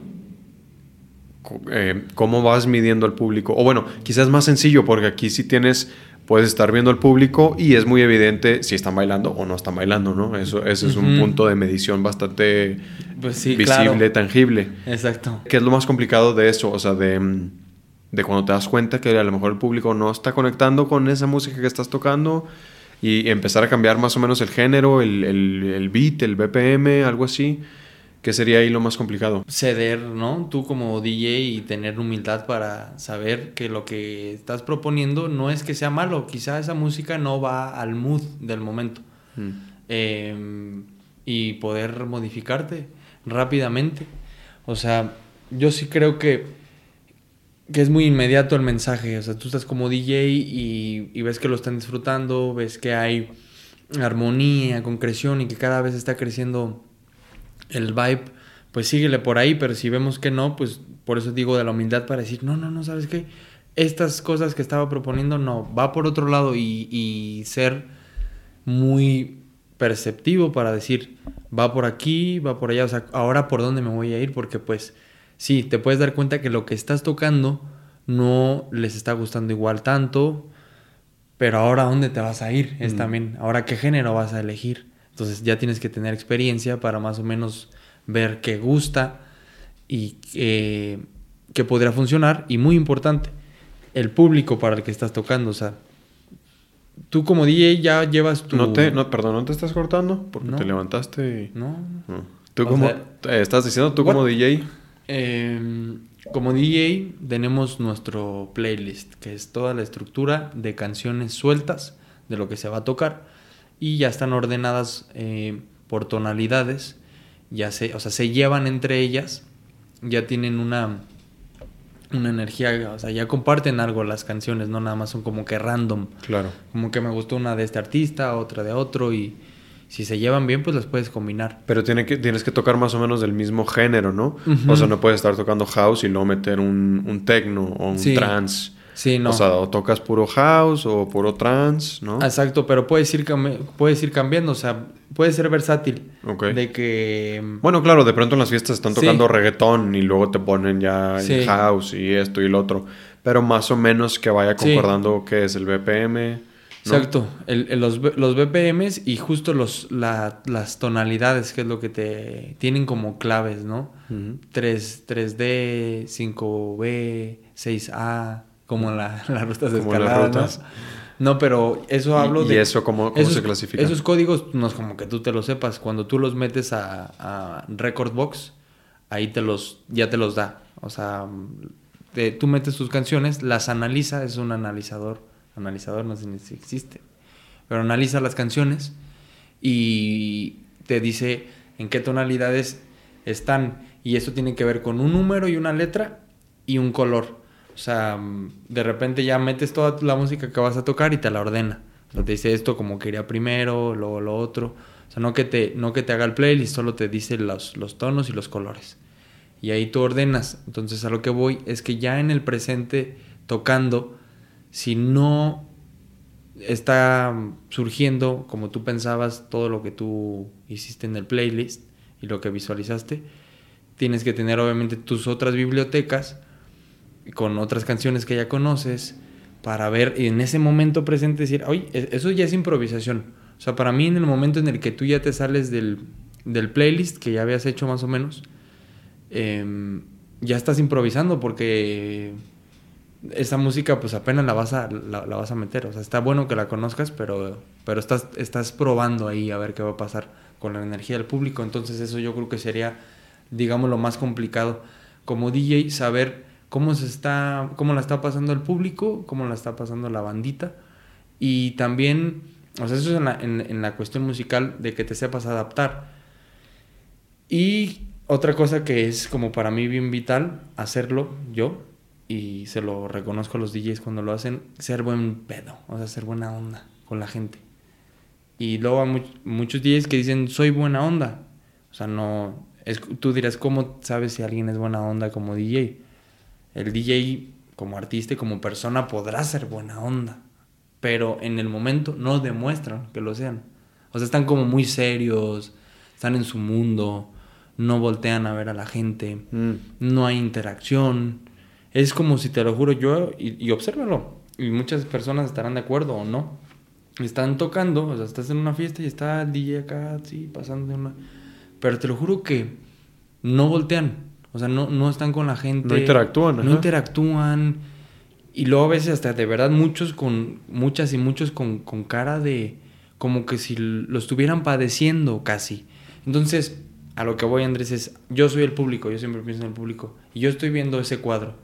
eh, ¿cómo vas midiendo al público? O bueno, quizás más sencillo porque aquí sí tienes, puedes estar viendo al público y es muy evidente si están bailando o no están bailando, ¿no? Eso, ese es un punto de medición bastante pues visible, tangible. Exacto. ¿Qué es lo más complicado de eso? O sea, de, de cuando te das cuenta que a lo mejor el público no está conectando con esa música que estás tocando y empezar a cambiar más o menos el género, el, el, el beat, el BPM, algo así. ¿Qué sería ahí lo más complicado? Ceder, ¿no? Tú como DJ y tener humildad para saber que lo que estás proponiendo no es que sea malo, quizá esa música no va al mood del momento. Mm. Eh, y poder modificarte rápidamente. O sea, yo sí creo que, que es muy inmediato el mensaje. O sea, tú estás como DJ y, ves que lo están disfrutando, ves que hay armonía, concreción y que cada vez está creciendo el vibe, pues síguele por ahí, pero si vemos que no, pues por eso digo de la humildad para decir, no, no, no, ¿sabes qué? Estas cosas que estaba proponiendo, no, va por otro lado y, y ser muy perceptivo para decir, va por aquí, va por allá, o sea, ahora por dónde me voy a ir, porque pues sí, te puedes dar cuenta que lo que estás tocando no les está gustando igual tanto, pero ahora dónde te vas a ir, es Mm. también, ahora qué género vas a elegir. Entonces ya tienes que tener experiencia para más o menos ver qué gusta y qué, qué podría funcionar. Y muy importante, el público para el que estás tocando. O sea, tú como DJ ya llevas tu... No te, no, perdón, ¿no te estás cortando? Porque No. te levantaste y... No, No. ¿Tú O como... sea- eh, ¿Estás diciendo tú como? DJ? Eh, como DJ tenemos nuestro playlist, que es toda la estructura de canciones sueltas de lo que se va a tocar y ya están ordenadas eh, por tonalidades, ya se, o sea, se llevan entre ellas, ya tienen una una energía, o sea, ya comparten algo las canciones, no nada más son como que random, Claro. como que me gustó una de este artista, otra de otro y si se llevan bien pues las puedes combinar. Pero tiene que, tienes que tocar más o menos del mismo género, ¿no? O sea, no puedes estar tocando house y luego meter un, un techno o un Sí. trance. Sí, no. O sea, o tocas puro house o puro trance, ¿no? Exacto, pero puedes ir, puedes ir cambiando, o sea, puede ser versátil. Ok. De que... Bueno, claro, de pronto en las fiestas están Sí. tocando reggaetón y luego te ponen ya el Sí. house y esto y lo otro. Pero más o menos que vaya Sí. concordando qué es el BPM. ¿No? Exacto, el- el- los, los BPMs y justo los, la- las tonalidades, que es lo que te tienen como claves, ¿no? Ujú. 3, 3D, 5B, 6A, como la, [laughs] las rutas de Como las escalada, ¿no? rutas. No, pero eso hablo ¿Y, de... y eso cómo, cómo esos, se clasifica? Esos códigos no es como que tú te los sepas. Cuando tú los metes a, a Recordbox, ahí te los, ya te los da. O sea, te- tú metes tus canciones, las analiza, es un analizador. Analizador no sé si existe. Pero analiza las canciones y te dice en qué tonalidades están. Y eso tiene que ver con un número y una letra y un color. O sea, mm, de repente ya metes toda la música que vas a tocar y te la ordena. O sea, te dice esto como que iría primero, luego lo otro. O sea, no que te, no que te haga el playlist, solo te dice los, los tonos y los colores. Y ahí tú ordenas. Entonces a lo que voy es que ya en el presente, tocando, si no está surgiendo como tú pensabas todo lo que tú hiciste en el playlist y lo que visualizaste, tienes que tener obviamente tus otras bibliotecas con otras canciones que ya conoces para ver y en ese momento presente decir, oye, e- eso ya es improvisación. O sea, para mí en el momento en el que tú ya te sales del, del playlist que ya habías hecho más o menos, em, ya estás improvisando porque esa música pues apenas la vas a, la, vas a meter. O sea, está bueno que la conozcas, pero, pero estás, estás probando ahí a ver qué va a pasar con la energía del público. Entonces eso yo creo que sería, digamos, lo más complicado. Como DJ, saber cómo se está, cómo la está pasando el público, cómo la está pasando la bandita. Y también, o sea, eso es en la, en la cuestión musical de que te sepas adaptar. Y otra cosa que es como para mí bien vital, hacerlo yo, y se lo reconozco a los DJs cuando lo hacen, ser buen pedo, o sea, ser buena onda con la gente. Y luego hay much- muchos DJs que dicen, soy buena onda. O sea, no, es, tú dirás, ¿cómo sabes si alguien es buena onda como DJ? El DJ como artista y como persona podrá ser buena onda, pero en el momento no demuestran que lo sean. O sea, están como muy serios, están en su mundo, no voltean a ver a la gente, Mm. no hay interacción. Es como si te lo juro yo, y, y obsérvalo, y muchas personas estarán de acuerdo o no. Están tocando, o sea, estás en una fiesta y está el DJ acá, sí, pasando de una... Pero te lo juro que no voltean, o sea, no, no están con la gente. No interactúan, No ajá. interactúan. Y luego a veces hasta de verdad muchos con, muchas y muchos con, con cara de, como que si lo estuvieran padeciendo casi. Entonces, a lo que voy, Andrés, es, yo soy el público, yo siempre pienso en el público, y yo estoy viendo ese cuadro.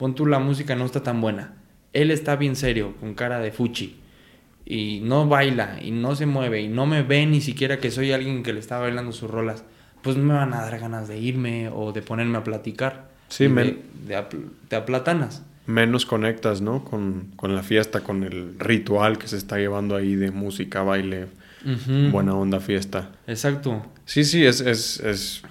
Pon tú, la música no está tan buena. Él está bien serio, con cara de fuchi, y no baila, y no se mueve, y no me ve ni siquiera que soy alguien que le está bailando sus rolas. Pues me van a dar ganas de irme o de ponerme a platicar. Sí, Y men- de, de aplatanas. Menos conectas, ¿no? Con, con la fiesta, con el ritual que se está llevando ahí de música, baile, buena onda, fiesta. Exacto. Sí, sí, es, es,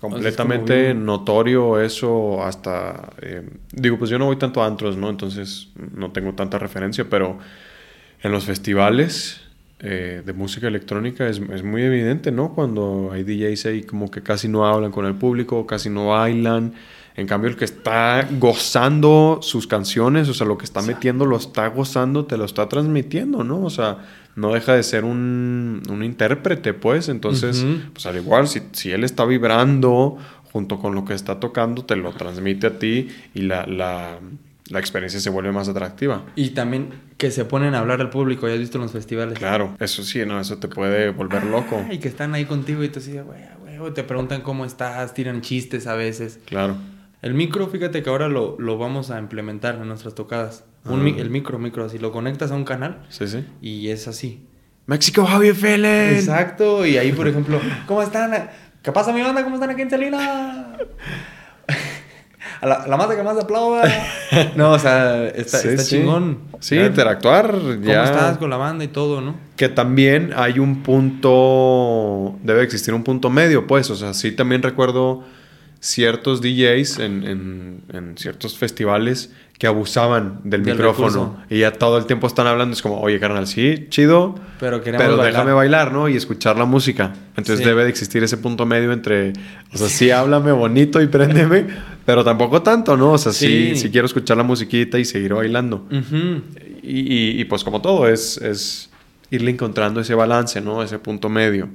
completamente notorio eso hasta... eh, digo, pues yo no voy tanto a antros, ¿no? Entonces no tengo tanta referencia, pero en los festivales eh, de música electrónica es, es muy evidente, ¿no? Cuando hay DJs ahí como que casi no hablan con el público, casi no bailan. En cambio, el que está gozando sus canciones, o sea, lo que está metiendo lo está gozando, te lo está transmitiendo, ¿no? O sea, no deja de ser un, un intérprete, pues. Entonces, pues al igual, si, si él está vibrando junto con lo que está tocando, te lo transmite a ti y la, la, la experiencia se vuelve más atractiva. Y también que se ponen a hablar al público, ya has visto en los festivales. Claro, eso sí, no, eso te puede volver loco. Y que están ahí contigo y tú así, güey, güey, te preguntan cómo estás, tiran chistes a veces. Claro. El micro, fíjate que ahora lo, lo vamos a implementar en nuestras tocadas. Un Ah. el micro, micro, así lo conectas a un canal Sí, sí. y es así. México, you feeling? Exacto, y ahí, por ejemplo, ¿cómo están? ¿Qué pasa, mi banda? ¿Cómo están aquí en Celina? A la, la mata que más aplauda. No, o sea, está, Sí, está sí. chingón. Sí, Ya, interactuar ¿Cómo ya. estás con la banda y todo, no? Que también hay un punto, debe existir un punto medio, pues, o sea, sí también recuerdo ciertos DJs en, en- en ciertos festivales que abusaban del, Del micrófono recurso. y ya todo el tiempo están hablando, es como, oye, carnal, sí, chido, Pero pero bailar. déjame bailar, ¿no? Y escuchar la música. Entonces Sí. debe de existir ese punto medio entre, o sea, sí, háblame bonito y préndeme, [laughs] pero tampoco tanto, ¿no? O sea, sí, Sí. sí quiero escuchar la musiquita y seguir bailando. Y- y, pues como todo, es, es irle encontrando ese balance, ¿no? Ese punto medio.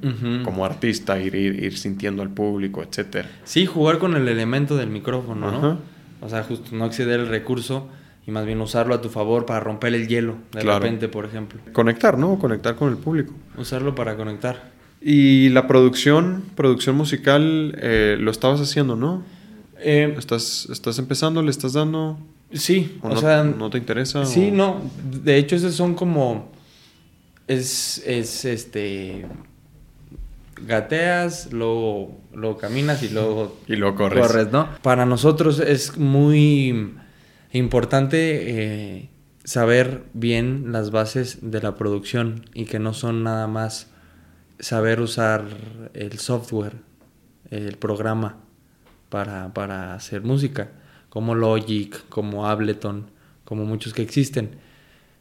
Como artista, ir, ir, ir sintiendo al público, etcétera. Sí, jugar con el elemento del micrófono, ¿no? O sea, justo no exceder el recurso y más bien usarlo a tu favor para romper el hielo, de Claro. repente, por ejemplo. Conectar, ¿no? Conectar con el público. Usarlo para conectar. Y la producción, producción musical, eh, lo estabas haciendo, ¿no? Eh, ¿Estás, estás empezando, le estás dando? sí, ¿O, o no, sea, no te interesa? sí, o- no. De hecho, esos son como. Es, es este. Gateas, luego, luego caminas y luego [laughs] Y corres. corres, ¿no? Para nosotros es muy importante eh, saber bien las bases de la producción y que no son nada más saber usar el software, el programa para, para hacer música, como Logic, como Ableton, como muchos que existen.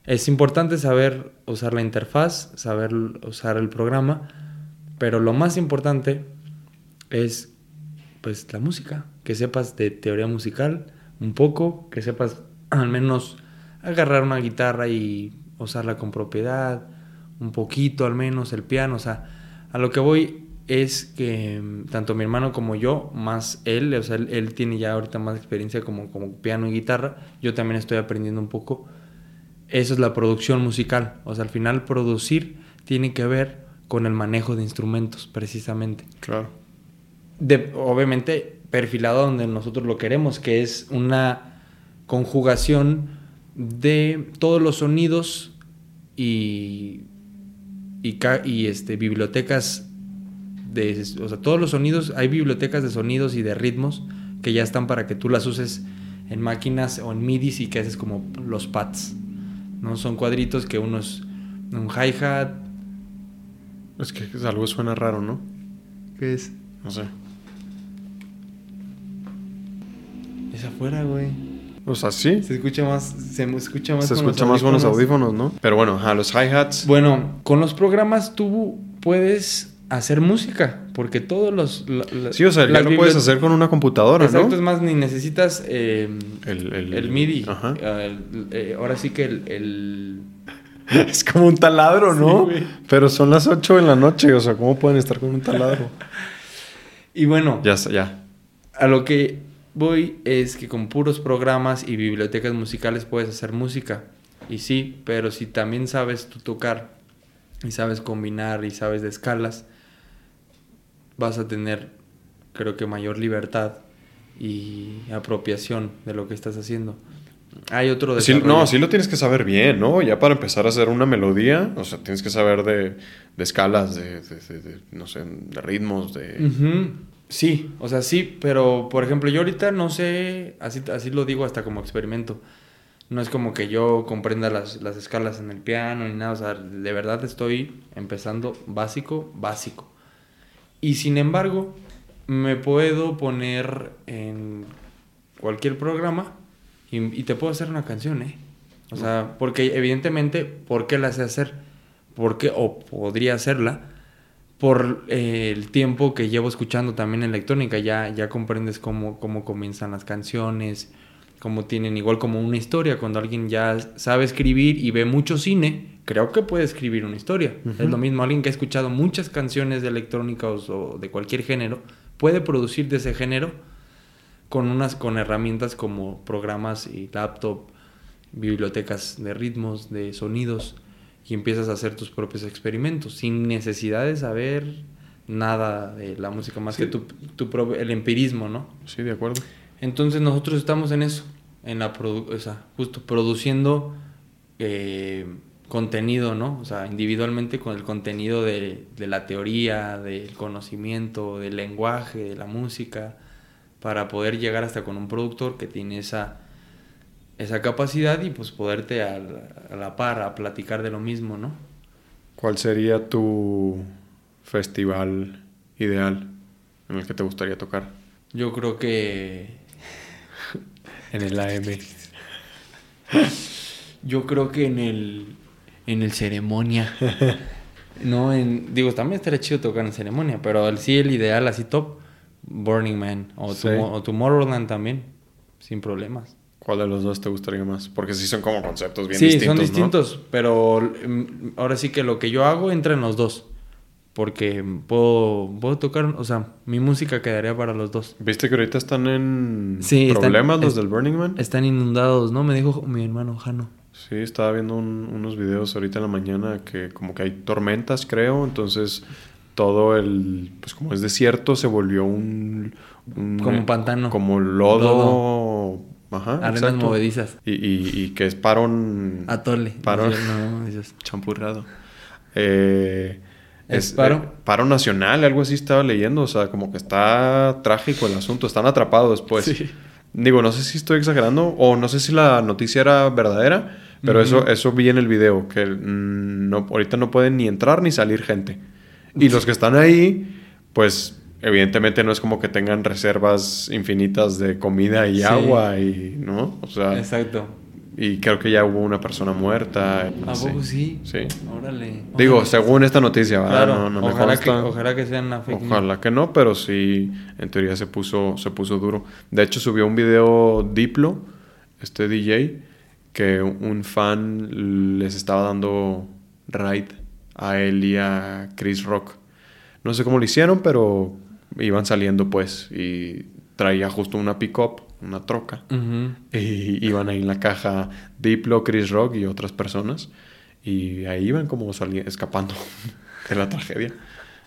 Es importante saber usar la interfaz, saber usar el programa, pero lo más importante es pues la música, que sepas de teoría musical un poco, que sepas [clears throat] al menos agarrar una guitarra y usarla con propiedad, un poquito al menos el piano, o sea, a lo que voy es que mm, tanto mi hermano como yo, más él, o sea, él, tiene ya ahorita más experiencia como, como piano y guitarra, yo también estoy aprendiendo un poco. Eso es la producción musical, o sea, al final producir tiene que ver con el manejo de instrumentos, precisamente. Claro. de- obviamente perfilado donde nosotros lo queremos, que es una conjugación de todos los sonidos y, y, este, bibliotecas de, o sea, todos los sonidos, hay bibliotecas de sonidos y de ritmos que ya están para que tú las uses en máquinas o en midis y que haces como los pads, ¿no? Son cuadritos que uno es un hi-hat, Es que algo suena raro, ¿no? ¿qué es? No sé. Es afuera, güey. O sea, sí. Se escucha más, se escucha más Se con los escucha más con los audífonos, ¿no? Pero bueno, a los hi-hats. Bueno, con los programas tú puedes hacer música, porque todos los... la- la- Sí, o sea, ya lo puedes hacer con una computadora, Exacto, ¿no? es más, ni necesitas eh, El- el, el- MIDI. ajá. El- eh, ahora sí que el... el- [laughs] Es como un taladro, ¿no? Sí. Pero son las 8 de la noche, o sea, ¿cómo pueden estar con un taladro? [laughs] Y bueno, ya, está, ya. a lo que voy es que con puros programas y bibliotecas musicales puedes hacer música. Y sí, pero si también sabes tú tocar y sabes combinar y sabes de escalas, vas a tener, creo que, mayor libertad y apropiación de lo que estás haciendo. Hay otro Sí, no, sí lo tienes que saber bien, ¿no? Ya para empezar a hacer una melodía, o sea, tienes que saber de, de escalas, de, de- de- de, no sé, de ritmos, de... Sí, o sea, sí, pero por ejemplo, yo ahorita no sé, así, así lo digo hasta como experimento. No es como que yo comprenda las, las escalas en el piano ni nada, o sea, de verdad estoy empezando básico, básico. Y sin embargo, me puedo poner en cualquier programa y, y te puedo hacer una canción, ¿eh? O sea, porque evidentemente, ¿por qué la sé hacer? Porque, o podría hacerla, por eh, el tiempo que llevo escuchando también electrónica, ya, ya comprendes cómo, cómo comienzan las canciones, cómo tienen igual como una historia. Cuando alguien ya sabe escribir y ve mucho cine, creo que puede escribir una historia. Ujú. Es lo mismo, alguien que ha escuchado muchas canciones de electrónica o, de cualquier género, puede producir de ese género con unas con herramientas como programas y laptop, bibliotecas de ritmos, de sonidos y empiezas a hacer tus propios experimentos sin necesidad de saber nada de la música más Sí. que tu, tu el empirismo, ¿no? Sí, de acuerdo. Entonces nosotros estamos en eso, en la produ- o sea, justo produciendo eh, contenido, ¿no? O sea, individualmente con el contenido de, de la teoría, del conocimiento, del lenguaje, de la música, para poder llegar hasta con un productor que tiene esa, esa capacidad y pues poderte a la, a la par, a platicar de lo mismo, ¿no? ¿Cuál sería tu festival ideal en el que te gustaría tocar? Yo creo que En el AM. Yo creo que en el en el ceremonia. no en digo, también estaría chido tocar en ceremonia, pero el, sí el ideal así top Burning Man o, Sí. O Tomorrowland también sin problemas. ¿Cuál de los dos te gustaría más? Porque sí son como conceptos bien sí, distintos, son ¿no? distintos, pero mm, ahora sí que lo que yo hago entra en los dos. Porque puedo, puedo tocar, o sea, mi música quedaría para los dos. ¿Viste que ahorita están en Sí, están- problemas los es- del Burning Man? Están inundados, ¿no? Me dijo mi hermano Jano. Sí, estaba viendo un- unos videos ahorita en la mañana que como que hay tormentas, creo, entonces todo el, pues como es desierto, se volvió un... un- Como un pantano. Como lodo. Ajá, Arenas exacto. movedizas. Y, y, y que es parón... Atole. Parón. No, Champurrado. Eh, ¿Es paro? eh, paro nacional, algo así estaba leyendo, o sea, como que está trágico el asunto, están atrapados, pues. Sí. Digo, no sé si estoy exagerando o no sé si la noticia era verdadera, pero eso, eso vi en el video, que mm, no, ahorita no pueden ni entrar ni salir gente. Y los que están ahí, pues evidentemente no es como que tengan reservas infinitas de comida y Sí. agua y, ¿no? O sea, Exacto. Y creo que ya hubo una persona muerta. ¿A poco sí? Sí. Órale. Digo, según esta noticia, ¿verdad? Claro, no, no me ojalá, que, ojalá que sea una fake. Ojalá que no, pero sí, en teoría se puso, se puso duro. De hecho, subió un video Diplo, este DJ, que un fan les estaba dando raid a él y a Chris Rock. No sé cómo lo hicieron, pero iban saliendo pues y traía justo una pick-up, una troca. Ujú. Y iban ahí en la caja Diplo, Chris Rock y otras personas. Y ahí iban como escapando [laughs] de la tragedia.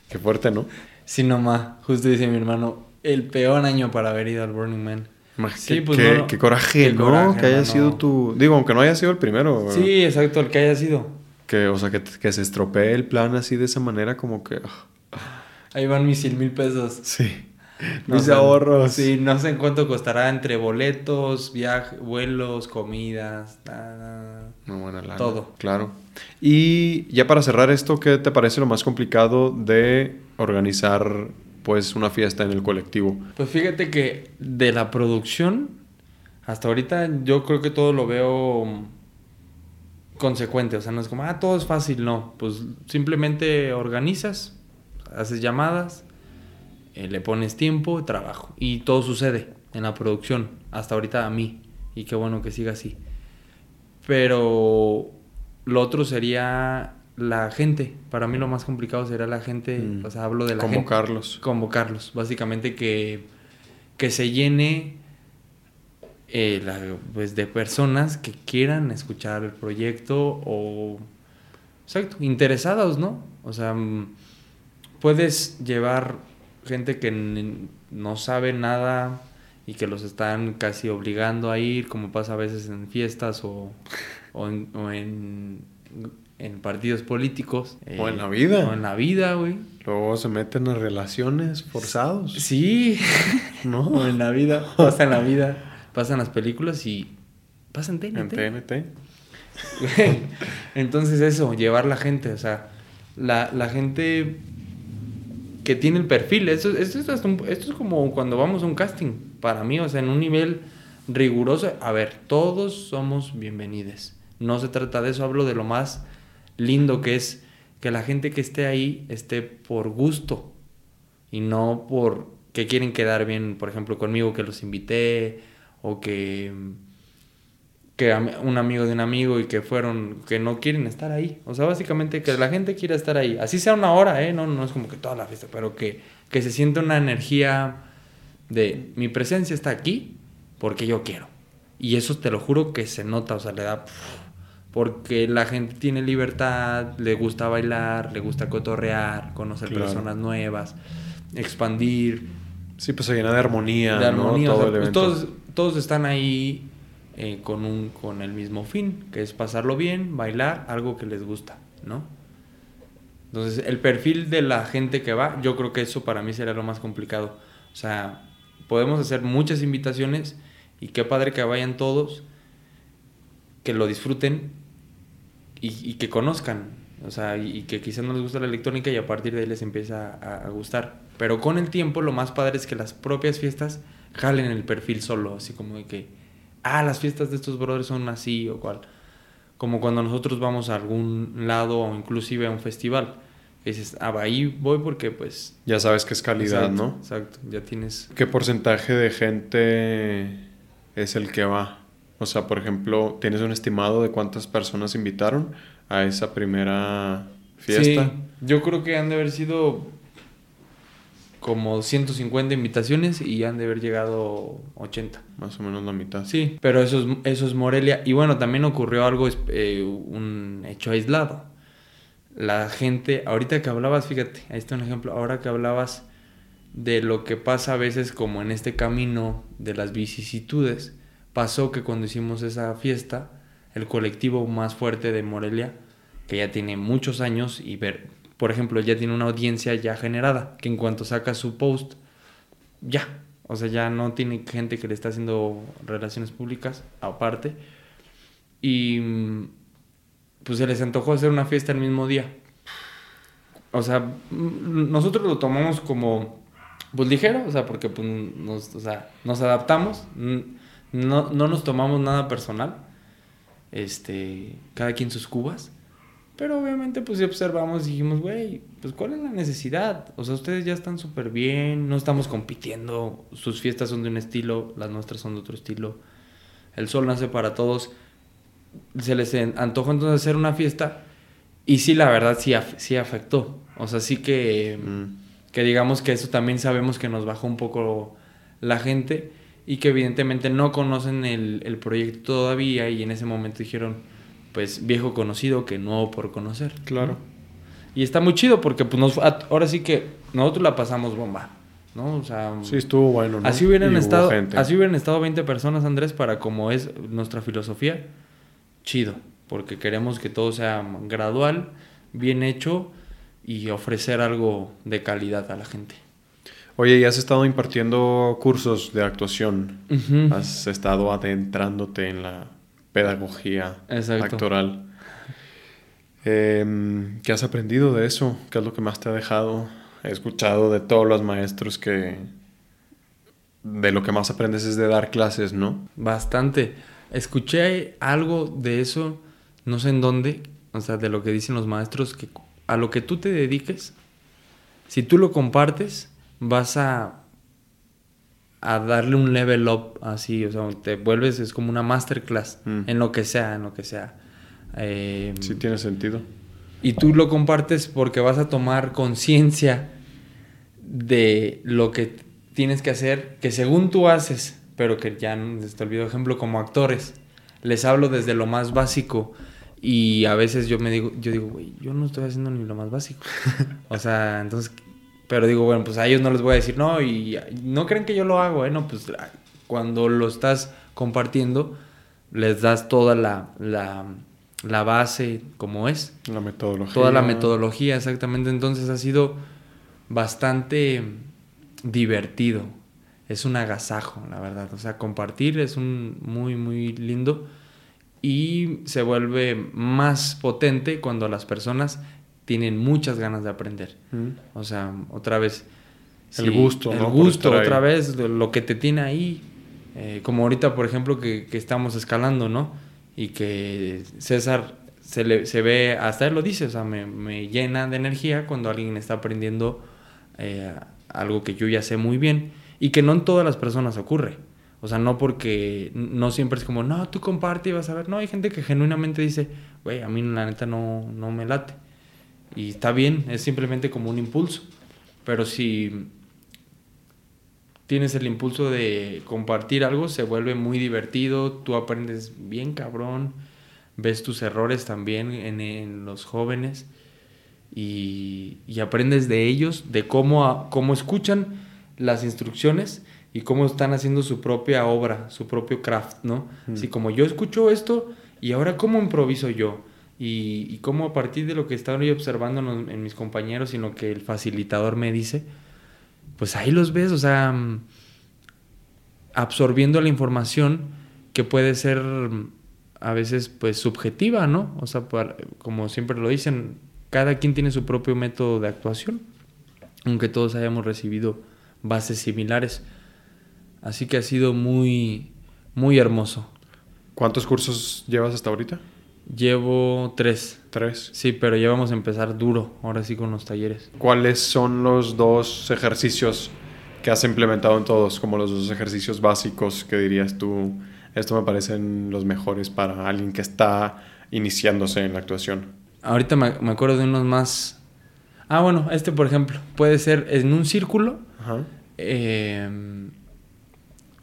Qué fuerte, ¿no? Sí, nomás. Justo dice mi hermano, el peor año para haber ido al Burning Man. Sí, qué, pues, qué- no- qué coraje, qué ¿no? coraje, que haya hermano. sido tu... Digo, aunque no haya sido el primero. Sí, exacto, el que haya sido. Que, o sea, que, que se estropee el plan así de esa manera como que... ah, Ahí van mis 100 mil pesos. sí. [laughs] No Mis sé- ahorros. Sí, no sé en cuánto costará entre boletos, viajes, vuelos, comidas, nada. No, buena lana. Todo. Claro. Y ya para cerrar esto, ¿qué te parece lo más complicado de organizar pues una fiesta en el colectivo? Pues fíjate que de la producción, hasta ahorita yo creo que todo lo veo consecuente. O sea, no es como, ah, todo es fácil, no. Pues simplemente organizas, haces llamadas, eh, le pones tiempo, trabajo. Y todo sucede en la producción, hasta ahorita a mí. Y qué bueno que siga así. Pero lo otro sería la gente. Para mí lo más complicado sería la gente. Mm. O sea, hablo de la gente Convocarlos. convocarlos. Básicamente que, que se llene eh, la- pues de personas que quieran escuchar el proyecto o, Exacto, interesados, ¿no? O sea, mm, puedes llevar gente que no sabe nada y que los están casi obligando a ir, como pasa a veces en fiestas o, o en, o en, en partidos políticos. O en eh, la vida. O en la vida, güey. Luego se meten a relaciones forzados. Sí, [laughs] o ¿No? en la vida, pasa en la vida, pasan las películas y pasa en En TNT. TNT. [laughs] Güey, Entonces eso, llevar la gente, o sea, la, la gente que tiene el perfil, esto, es hasta un- esto es como cuando vamos a un casting, para mí, o sea, en un nivel riguroso, a ver, todos somos bienvenidos, no se trata de eso, hablo de lo más lindo que es que la gente que esté ahí esté por gusto y no por que quieren quedar bien, por ejemplo, conmigo que los invité o que que un amigo de un amigo y que fueron, que no quieren estar ahí. O sea, básicamente que la gente quiera estar ahí. Así sea una hora, ¿eh? No, no es como que toda la fiesta, pero que, que se sienta una energía de mi presencia está aquí porque yo quiero. Y eso te lo juro que se nota, o sea, le da... Porque la gente tiene libertad, le gusta bailar, le gusta cotorrear, conocer Claro. personas nuevas, expandir, Sí, pues se llena de armonía. de ¿no? armonía. o sea, pues todos, todos están ahí eh, con, un, con el mismo fin, que es pasarlo bien, bailar, algo que les gusta, ¿no? Entonces, el perfil de la gente que va, yo creo que eso para mí sería lo más complicado. O sea, podemos hacer muchas invitaciones y qué padre que vayan todos, que lo disfruten y, que conozcan. O sea, y, que quizás no les gusta la electrónica y a partir de ahí les empieza a gustar. Pero con el tiempo lo más padre es que las propias fiestas jalen el perfil solo, así como de que, ah, las fiestas de estos brothers son así o cual. Como cuando nosotros vamos a algún lado o inclusive a un festival. Que dices, ah, ahí voy porque pues... Ya sabes que es calidad, exacto, ¿no? Exacto, ya tienes... ¿Qué porcentaje de gente es el que va? O sea, por ejemplo, ¿tienes un estimado de cuántas personas invitaron a esa primera fiesta? Sí, yo creo que han de haber sido como 150 invitaciones y han de haber llegado 80. Más o menos la mitad. Sí, pero eso es, eso es Morelia. Y bueno, también ocurrió algo, eh, un hecho aislado. La gente, ahorita que hablabas, fíjate, ahí está un ejemplo, ahora que hablabas de lo que pasa a veces como en este camino de las vicisitudes, pasó que cuando hicimos esa fiesta, el colectivo más fuerte de Morelia, que ya tiene muchos años y ver, por ejemplo, ya tiene una audiencia ya generada, que en cuanto saca su post, ya, o sea, ya no tiene gente que le está haciendo relaciones públicas aparte. Y pues se les antojó hacer una fiesta el mismo día. O sea, mm, nosotros lo tomamos como pues ligero, o sea, porque pues, nos, nos adaptamos, no, no nos tomamos nada personal. Este, cada quien sus cubas. Pero obviamente pues sí observamos y dijimos, güey, pues cuál es la necesidad. O sea, ustedes ya están súper bien, no estamos compitiendo, sus fiestas son de un estilo, las nuestras son de otro estilo. El sol nace para todos. Se les antojó entonces hacer una fiesta y sí, la verdad sí, af- sí afectó. O sea, sí que, Mm. que digamos que eso también sabemos que nos bajó un poco la gente y que evidentemente no conocen el, el proyecto todavía y en ese momento dijeron, pues viejo conocido que nuevo por conocer. Claro. Y está muy chido porque pues nos, ahora sí que nosotros la pasamos bomba, ¿no? O sea, Sí, estuvo bueno, ¿no? así hubieran Y estado, así hubieran estado 20 personas, Andrés, para como es nuestra filosofía, chido, porque queremos que todo sea gradual, bien hecho y ofrecer algo de calidad a la gente. Oye, ¿y has estado impartiendo cursos de actuación? Has estado adentrándote en la pedagogía Exacto. actoral. Em, ¿Qué has aprendido de eso? ¿Qué es lo que más te ha dejado? He escuchado de todos los maestros que de lo que más aprendes es de dar clases, ¿no? Bastante. Escuché algo de eso, no sé en dónde, o sea, de lo que dicen los maestros, que a lo que tú te dediques, si tú lo compartes, vas a, a darle un level up, así, o sea, te vuelves, es como una masterclass, Mm. en lo que sea, en lo que sea. Eh, Sí tiene sentido. y tú lo compartes porque vas a tomar conciencia de lo que tienes que hacer, que según tú haces, pero que ya te olvidó ejemplo como actores. Les hablo desde lo más básico Y a veces yo me digo, yo digo, güey, yo no estoy haciendo ni lo más básico. [laughs] o sea, entonces, pero digo, bueno, pues a ellos no les voy a decir, no, y no creen que yo lo hago, ¿eh? No, pues cuando lo estás compartiendo, les das toda la, la, la base como es. La metodología. Toda la metodología, exactamente. Entonces ha sido bastante divertido. Es un agasajo, la verdad. O sea, compartir es un muy, muy lindo y se vuelve más potente cuando las personas tienen muchas ganas de aprender. Mm. O sea, otra vez... El gusto, El gusto, otra vez, lo que te tiene ahí. Eh, como ahorita, por ejemplo, que, estamos escalando, ¿no? Y que César se, le, se ve, hasta él lo dice, o sea, me, llena de energía cuando alguien está aprendiendo eh, algo que yo ya sé muy bien y que no en todas las personas ocurre. O sea, no porque no siempre es como, no, tú comparte y vas a ver. No, hay gente que genuinamente dice, güey, a mí la neta no, no me late. Y está bien, es simplemente como un impulso. Pero si tienes el impulso de compartir algo, se vuelve muy divertido, tú aprendes bien cabrón, ves tus errores también en, los jóvenes y, y, aprendes de ellos, de cómo, cómo escuchan las instrucciones y cómo están haciendo su propia obra, su propio craft, ¿no? Así como yo escucho esto y ahora cómo improviso yo y, y cómo a partir de lo que estoy observando en, mis compañeros y lo que el facilitador me dice, pues ahí los ves, o sea, mm, absorbiendo la información que puede ser mm, a veces pues subjetiva, ¿no? O sea, como siempre lo dicen, cada quien tiene su propio método de actuación, aunque todos hayamos recibido bases similares. Así que ha sido muy, muy hermoso. ¿Cuántos cursos llevas hasta ahorita? Llevo tres. ¿Tres? Sí, pero ya vamos a empezar duro, ahora sí con los talleres. ¿Cuáles son los dos ejercicios que has implementado en todos? Como los dos ejercicios básicos que dirías tú, esto me parecen los mejores para alguien que está iniciándose en la actuación. Ahorita me, me acuerdo de unos más... Ah, bueno, este por ejemplo, puede ser en un círculo. Ajá. Eh,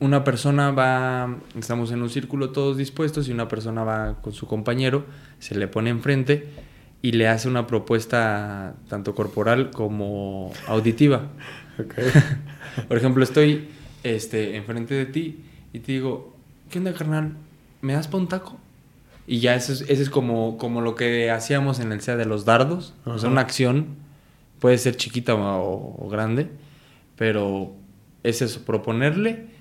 una persona va, estamos en un círculo todos dispuestos y una persona va con su compañero, se le pone enfrente y le hace una propuesta tanto corporal como auditiva. [laughs] Por ejemplo, estoy este, enfrente de ti y te digo, ¿qué onda, carnal? ¿Me das pa' un taco? Y ya eso es, es como, como lo que hacíamos en el SEA de los dardos. O sea, una acción puede ser chiquita o, o grande, pero es eso, proponerle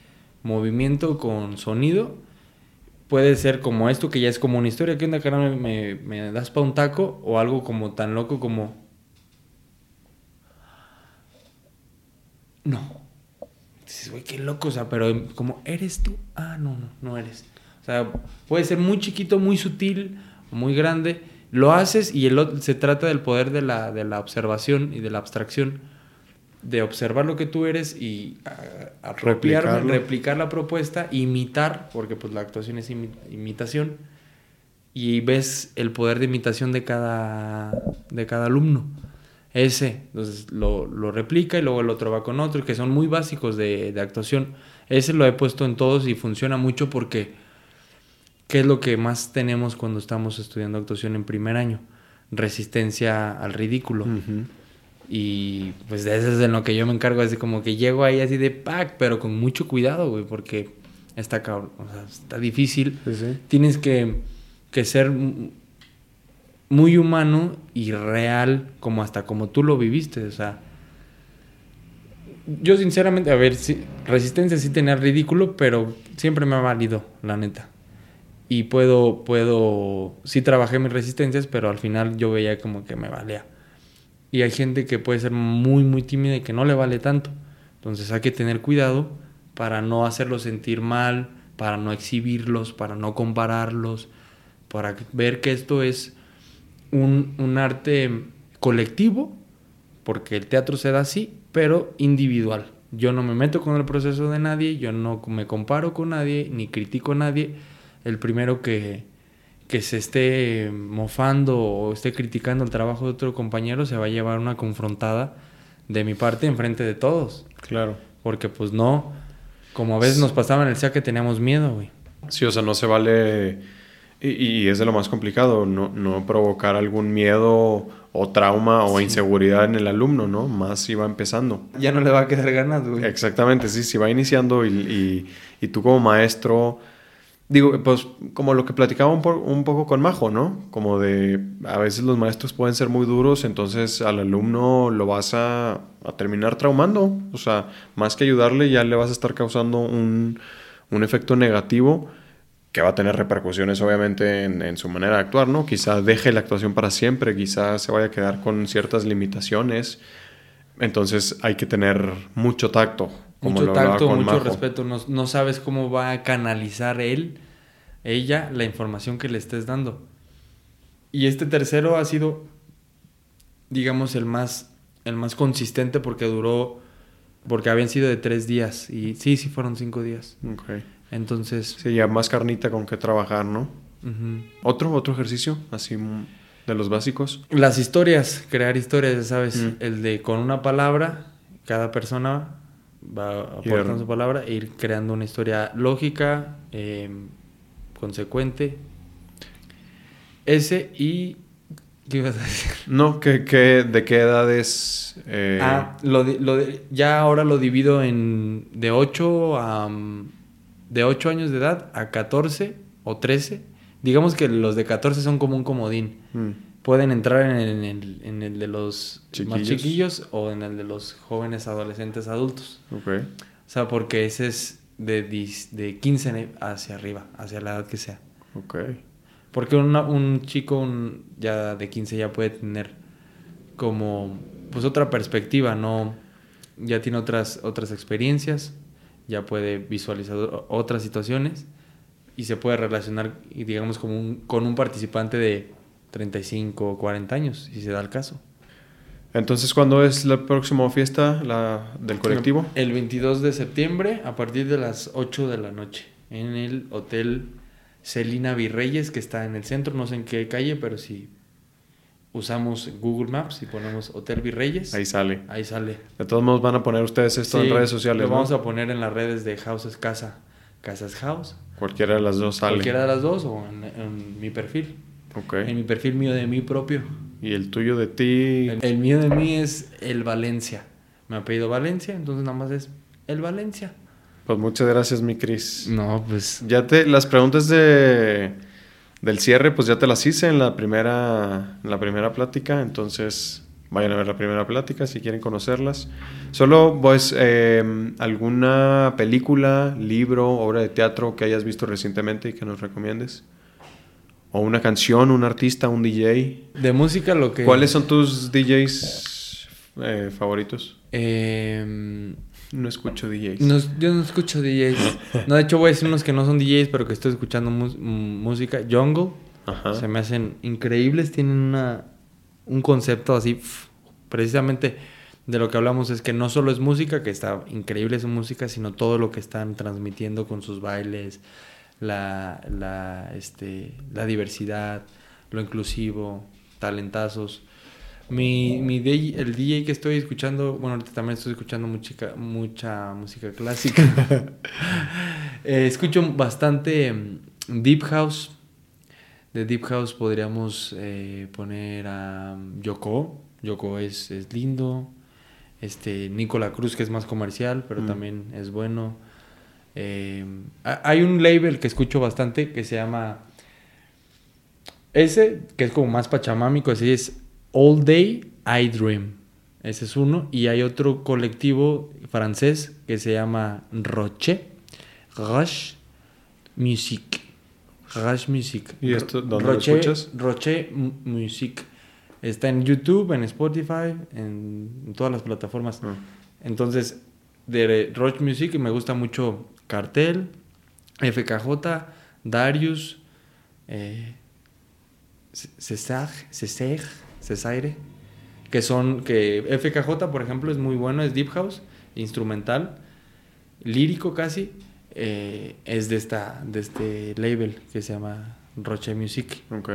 movimiento con sonido. Puede ser como esto, que ya es como una historia. ¿Qué onda, carnal? ¿Me, me das pa' un taco? O algo como tan loco como... No. Dices, güey, qué loco. O sea, pero como, ¿eres tú? Ah, no, no, no eres. O sea, puede ser muy chiquito, muy sutil, muy grande. Lo haces y el, se trata del poder de la, de la observación y de la abstracción de observar lo que tú eres y a, replicar la propuesta, imitar, porque pues la actuación es imitación, y ves el poder de imitación de cada, de cada alumno. Ese, entonces lo, lo, replica y luego el otro va con otro, que son muy básicos de, de actuación. Ese lo he puesto en todos y funciona mucho porque, ¿qué es lo que más tenemos cuando estamos estudiando actuación en primer año? Resistencia al ridículo. Y pues de eso es en lo que yo me encargo, así como que llego ahí así de pack, pero con mucho cuidado, güey, porque está cabrón, o sea, está difícil. Tienes que, que, ser muy humano y real, como hasta como tú lo viviste, o sea. Yo sinceramente, a ver, si, resistencia sí tenía ridículo, pero siempre me ha valido, la neta. Y puedo, puedo, sí trabajé mis resistencias, pero al final yo veía como que me valía. Y hay gente que puede ser muy, muy tímida y que no le vale tanto. Entonces hay que tener cuidado para no hacerlos sentir mal, para no exhibirlos, para no compararlos, para ver que esto es un, un arte colectivo, porque el teatro se da así, pero individual. Yo no me meto con el proceso de nadie, yo no me comparo con nadie, ni critico a nadie. El primero que, que se esté mofando o esté criticando el trabajo de otro compañero se va a llevar una confrontada de mi parte en frente de todos. Claro. Porque pues no, como a veces nos pasaba en el SEA que teníamos miedo, güey. Sí, o sea, no se vale Y, y es de lo más complicado, no, no provocar algún miedo o trauma o Sí. inseguridad en el alumno, ¿no? Más si va empezando. Ya no le va a quedar ganas, güey. Exactamente, sí, si va iniciando y, y- y tú como maestro, digo, pues como lo que platicaba un, un poco con Majo, ¿no? Como de, a veces los maestros pueden ser muy duros, entonces al alumno lo vas a, terminar traumando, o sea, más que ayudarle ya le vas a estar causando un, un efecto negativo que va a tener repercusiones obviamente en, en su manera de actuar, ¿no? Quizá deje la actuación para siempre, quizá se vaya a quedar con ciertas limitaciones. Entonces hay que tener mucho tacto. Mucho tacto, mucho Majo. respeto. No, no sabes cómo va a canalizar él, ella, la información que le estés dando. Y este tercero ha sido, digamos, el más, el más consistente porque duró, porque habían sido de tres días. Y sí, sí fueron cinco días. Ok. Entonces, Sí, ya más carnita con que trabajar, ¿no? Otro, otro ejercicio, así mm, de los básicos. las historias, crear historias, ya sabes, Mm. el de con una palabra, cada persona va aportando su palabra e ir creando una historia lógica, eh, consecuente. Ese y... ¿Qué ibas a decir? [laughs] No, ¿qué, qué- de qué edades? eh, Ah, lo lo ya ahora lo divido en de 8 a... mm, De 8 años de edad a 14 o 13. Digamos que los de 14 son como un comodín. mm, Pueden entrar en el, en el- en el de los más Chiquillos. o en el de los jóvenes adolescentes adultos. ok. O sea, porque ese es de, de 15 hacia arriba, hacia la edad que sea. Ok. Porque una- un chico un- ya de 15 ya puede tener como pues otra perspectiva, ¿no? Ya tiene otras, otras experiencias, ya puede visualizar otras situaciones y se puede relacionar, digamos, como un- con un participante de 35 o 40 años, si se da el caso. Entonces, ¿cuándo es la próxima fiesta la, del colectivo? El 22 de septiembre a partir de las 8 de la noche en el Hotel Celina Virreyes que está en el centro, no sé en qué calle, pero si usamos Google Maps y ponemos Hotel Virreyes, Ahí sale. ahí sale. De todos modos van a poner ustedes esto en Sí, redes sociales, Lo ¿no? vamos a poner en las redes de Houses Casa, Casas House, Cualquiera de las dos sale. cualquiera de las dos o en, en mi perfil, Ok. en mi perfil mío de mí propio. Y el tuyo de ti. El, el mío de mí es el Valencia. Me ha pedido Valencia, entonces nada más es el Valencia. Pues muchas gracias, mi Cris. No, pues Ya te, las preguntas de del cierre, pues ya te las hice en la primera, en la primera plática, entonces vayan a ver la primera plática si quieren conocerlas. Solo, pues, eh, alguna película, libro, obra de teatro que hayas visto recientemente y que nos recomiendes. O una canción, un artista, un DJ. de música lo que... ¿Cuáles son tus DJs eh, favoritos? Eh, No escucho DJs. no- yo no escucho DJs. [laughs] No, de hecho voy a decir unos que no son DJs, pero que estoy escuchando música. Jungle. Ajá. Se me hacen increíbles. Tienen una, un concepto así, precisamente de lo que hablamos es que no solo es música, que está increíble su música, sino todo lo que están transmitiendo con sus bailes, la, la, este, la diversidad, lo inclusivo, talentazos. Mi, mi DJ, el DJ que estoy escuchando, bueno, ahorita también estoy escuchando mucha, mucha música clásica. [laughs] Eh, escucho bastante mm, Deep House. De Deep House podríamos eh, poner a mm, Yoko. Yoko es, es lindo. Este, Nicola Cruz, que es más comercial, pero Mm. también es bueno. Eh, ha- hay un label que escucho bastante que se llama. Ese, que es como más pachamámico, ese es All Day I Dream. Ese es uno. Y hay otro colectivo francés que se llama Roche. Rush Music. Rush Music. ¿Y esto dónde lo Roche, escuchas? Roche Music. Está en YouTube, en Spotify, en, en todas las plataformas. Ah. Entonces, de Roche Music me gusta mucho Cartel, FKJ, Darius, eh, Cesar, Cesar, Cesaire, que son, que FKJ, por ejemplo, es muy bueno, es Deep House, instrumental, lírico casi, eh, es de, esta, de este label que se llama Roche Music. Ok.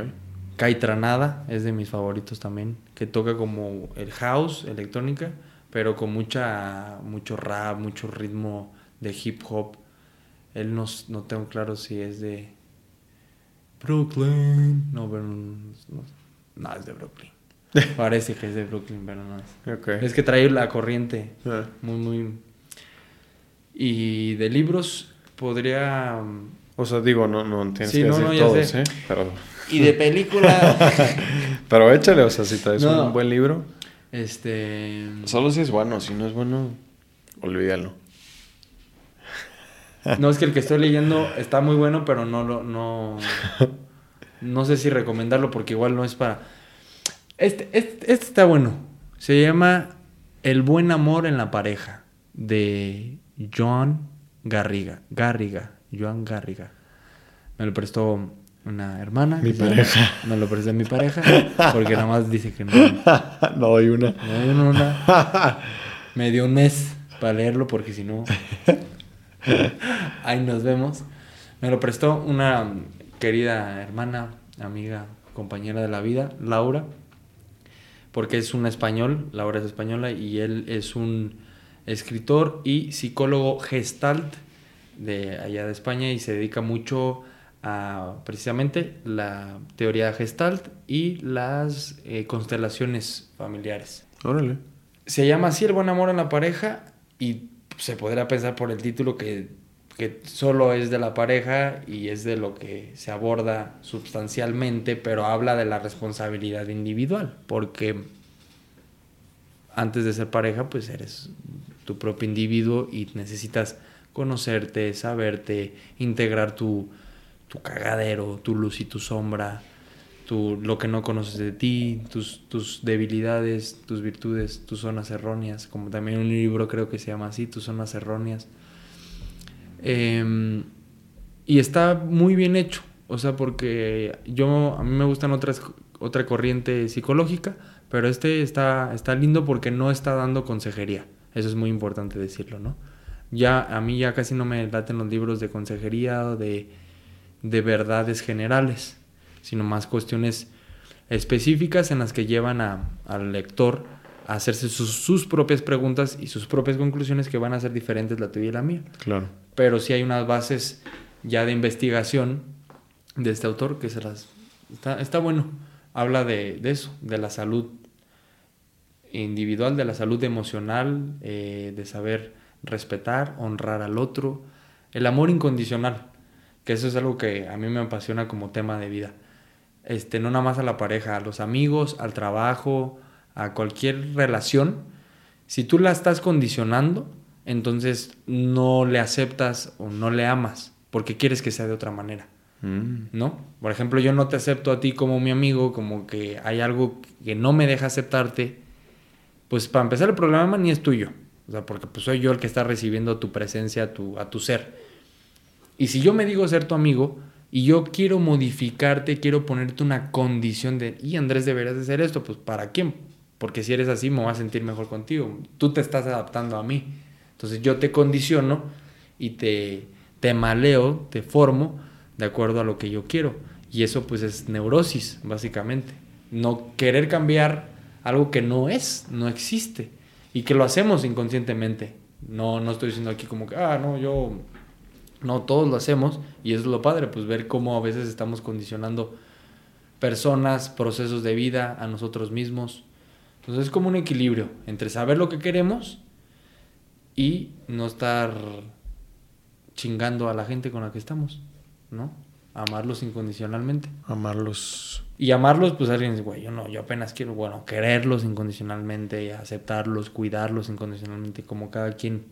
Kai Tranada es de mis favoritos también, que toca como el house, electrónica, pero con mucha mucho rap, mucho ritmo de hip hop. Él no, no tengo claro si es de Brooklyn. No, pero no, no, no es de Brooklyn. [laughs] Parece que es de Brooklyn, pero no es. Es que trae la corriente Ah. muy, muy... Y de libros podría... O sea, digo, no, no tienes Sí, que no, decir no, todos, sé. ¿eh? Pero, Y de película... [laughs] pero échale, o sea, si traes No. un buen libro. este... Solo si es bueno, si no es bueno, olvídalo. [laughs] No, es que el que estoy leyendo está muy bueno, pero no lo... No, no sé si recomendarlo porque igual no es para... Este, este, este está bueno. Se llama El buen amor en la pareja de Joan Garriga. Garriga. Joan Garriga. Me lo prestó una hermana. Mi llama- pareja. me lo prestó mi pareja [laughs] porque nada más dice que no. no, hay una. Me dio una- [laughs] me dio un mes para leerlo porque si no... [laughs] Ahí nos vemos. Me lo prestó una querida hermana, amiga, compañera de la vida, Laura, porque es un español, Laura es española y él es un escritor y psicólogo gestalt de allá de España y se dedica mucho a precisamente la teoría gestalt y las eh, constelaciones familiares. Órale. Se llama así el buen amor en la pareja y se podrá pensar por el título que, que solo es de la pareja y es de lo que se aborda sustancialmente, pero habla de la responsabilidad individual, porque antes de ser pareja, pues eres tu propio individuo y necesitas conocerte, saberte, integrar tu, tu cagadero, tu luz y tu sombra, tu, lo que no conoces de ti, tus, tus debilidades, tus virtudes, tus zonas erróneas, como también un libro creo que se llama así, tus zonas erróneas. Em, y está muy bien hecho, o sea, porque yo, a mí me gustan otras, otra corriente psicológica, pero este está, está lindo porque no está dando consejería, eso es muy importante decirlo, ¿no? Ya, a mí ya casi no me laten los libros de consejería o de, de verdades generales, sino más cuestiones específicas en las que llevan a- al lector a hacerse sus, sus propias preguntas y sus propias conclusiones que van a ser diferentes la tuya y la mía. Claro. Pero sí hay unas bases ya de investigación de este autor que se las... Está, está bueno. Habla de, de eso, de la salud individual, de la salud emocional, eh, de saber respetar, honrar al otro, el amor incondicional, que eso es algo que a mí me apasiona como tema de vida. Este, no nada más a la pareja, a los amigos, al trabajo, a cualquier relación. Si tú la estás condicionando, entonces no le aceptas o no le amas porque quieres que sea de otra manera. Mm. ¿no? Por ejemplo, yo no te acepto a ti como mi amigo, como que hay algo que no me deja aceptarte, pues para empezar el problema ni es tuyo, o sea, porque pues soy yo el que está recibiendo tu presencia tu, a tu ser. Y si yo me digo ser tu amigo y yo quiero modificarte, quiero ponerte una condición de, y Andrés deberías de hacer esto, pues ¿para quién? Porque si eres así me voy a sentir mejor contigo, tú te estás adaptando a mí. Entonces yo te condiciono y te, te maleo, te formo de acuerdo a lo que yo quiero. Y eso pues es neurosis, básicamente. No querer cambiar algo que no es, no existe. Y que lo hacemos inconscientemente. No, no estoy diciendo aquí como que, ah, no, yo... No, todos lo hacemos. Y eso es lo padre, pues ver cómo a veces estamos condicionando personas, procesos de vida, a nosotros mismos. Entonces es como un equilibrio entre saber lo que queremos y no estar chingando a la gente con la que estamos, ¿no? Amarlos incondicionalmente. Amarlos. Y amarlos, pues alguien dice, güey, yo no, yo apenas quiero, bueno, quererlos incondicionalmente, aceptarlos, cuidarlos incondicionalmente, como cada quien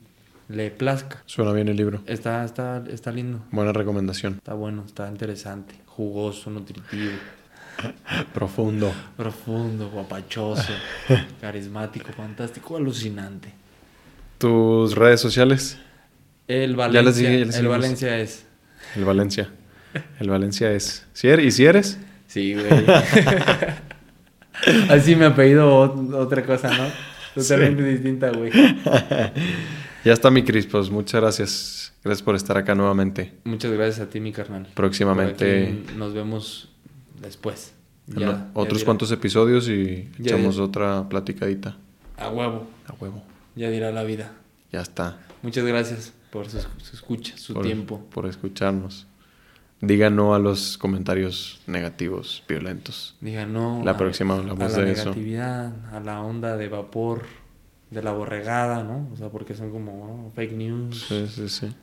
le plazca. Suena bien el libro. Está, está, está lindo, Buena recomendación. está bueno, está interesante, jugoso, nutritivo, Profundo. profundo, guapachoso, [laughs] carismático, fantástico, alucinante. ¿Tus redes sociales? El Ya les Valencia, dije, ya les el dijimos. Valencia es. El Valencia. El Valencia es. ¿Y si eres? Sí, güey. [laughs] Así me apellido ot- otra cosa, ¿no? Totalmente distinta, güey. [laughs] Ya está mi Cris, pues muchas gracias. Gracias por estar acá nuevamente. Muchas gracias a ti, mi carnal. Próximamente Nos vemos después. Ya, otros cuantos episodios y Ya echamos dirá. otra platicadita. A huevo. A huevo. Ya dirá la vida. Ya está. Muchas gracias por su, su escucha, su por, tiempo. Por escucharnos. Diga no a los comentarios negativos, violentos. Diga no. La a- próxima hablamos a la de eso. negatividad, a la onda de vapor, de la borregada, ¿no? O sea, porque son como fake news. Sí, sí, sí.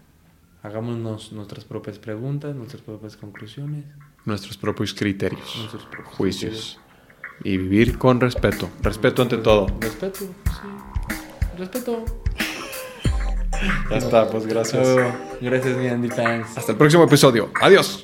Hagámonos nuestras propias preguntas, nuestras propias conclusiones, Nuestros propios criterios, nuestros propios juicios. Y vivir con respeto. Respeto ante todo. Respeto, sí. Respeto. Ya está, pues gracias. Gracias, mi Andy Fans. Hasta el próximo episodio. Adiós.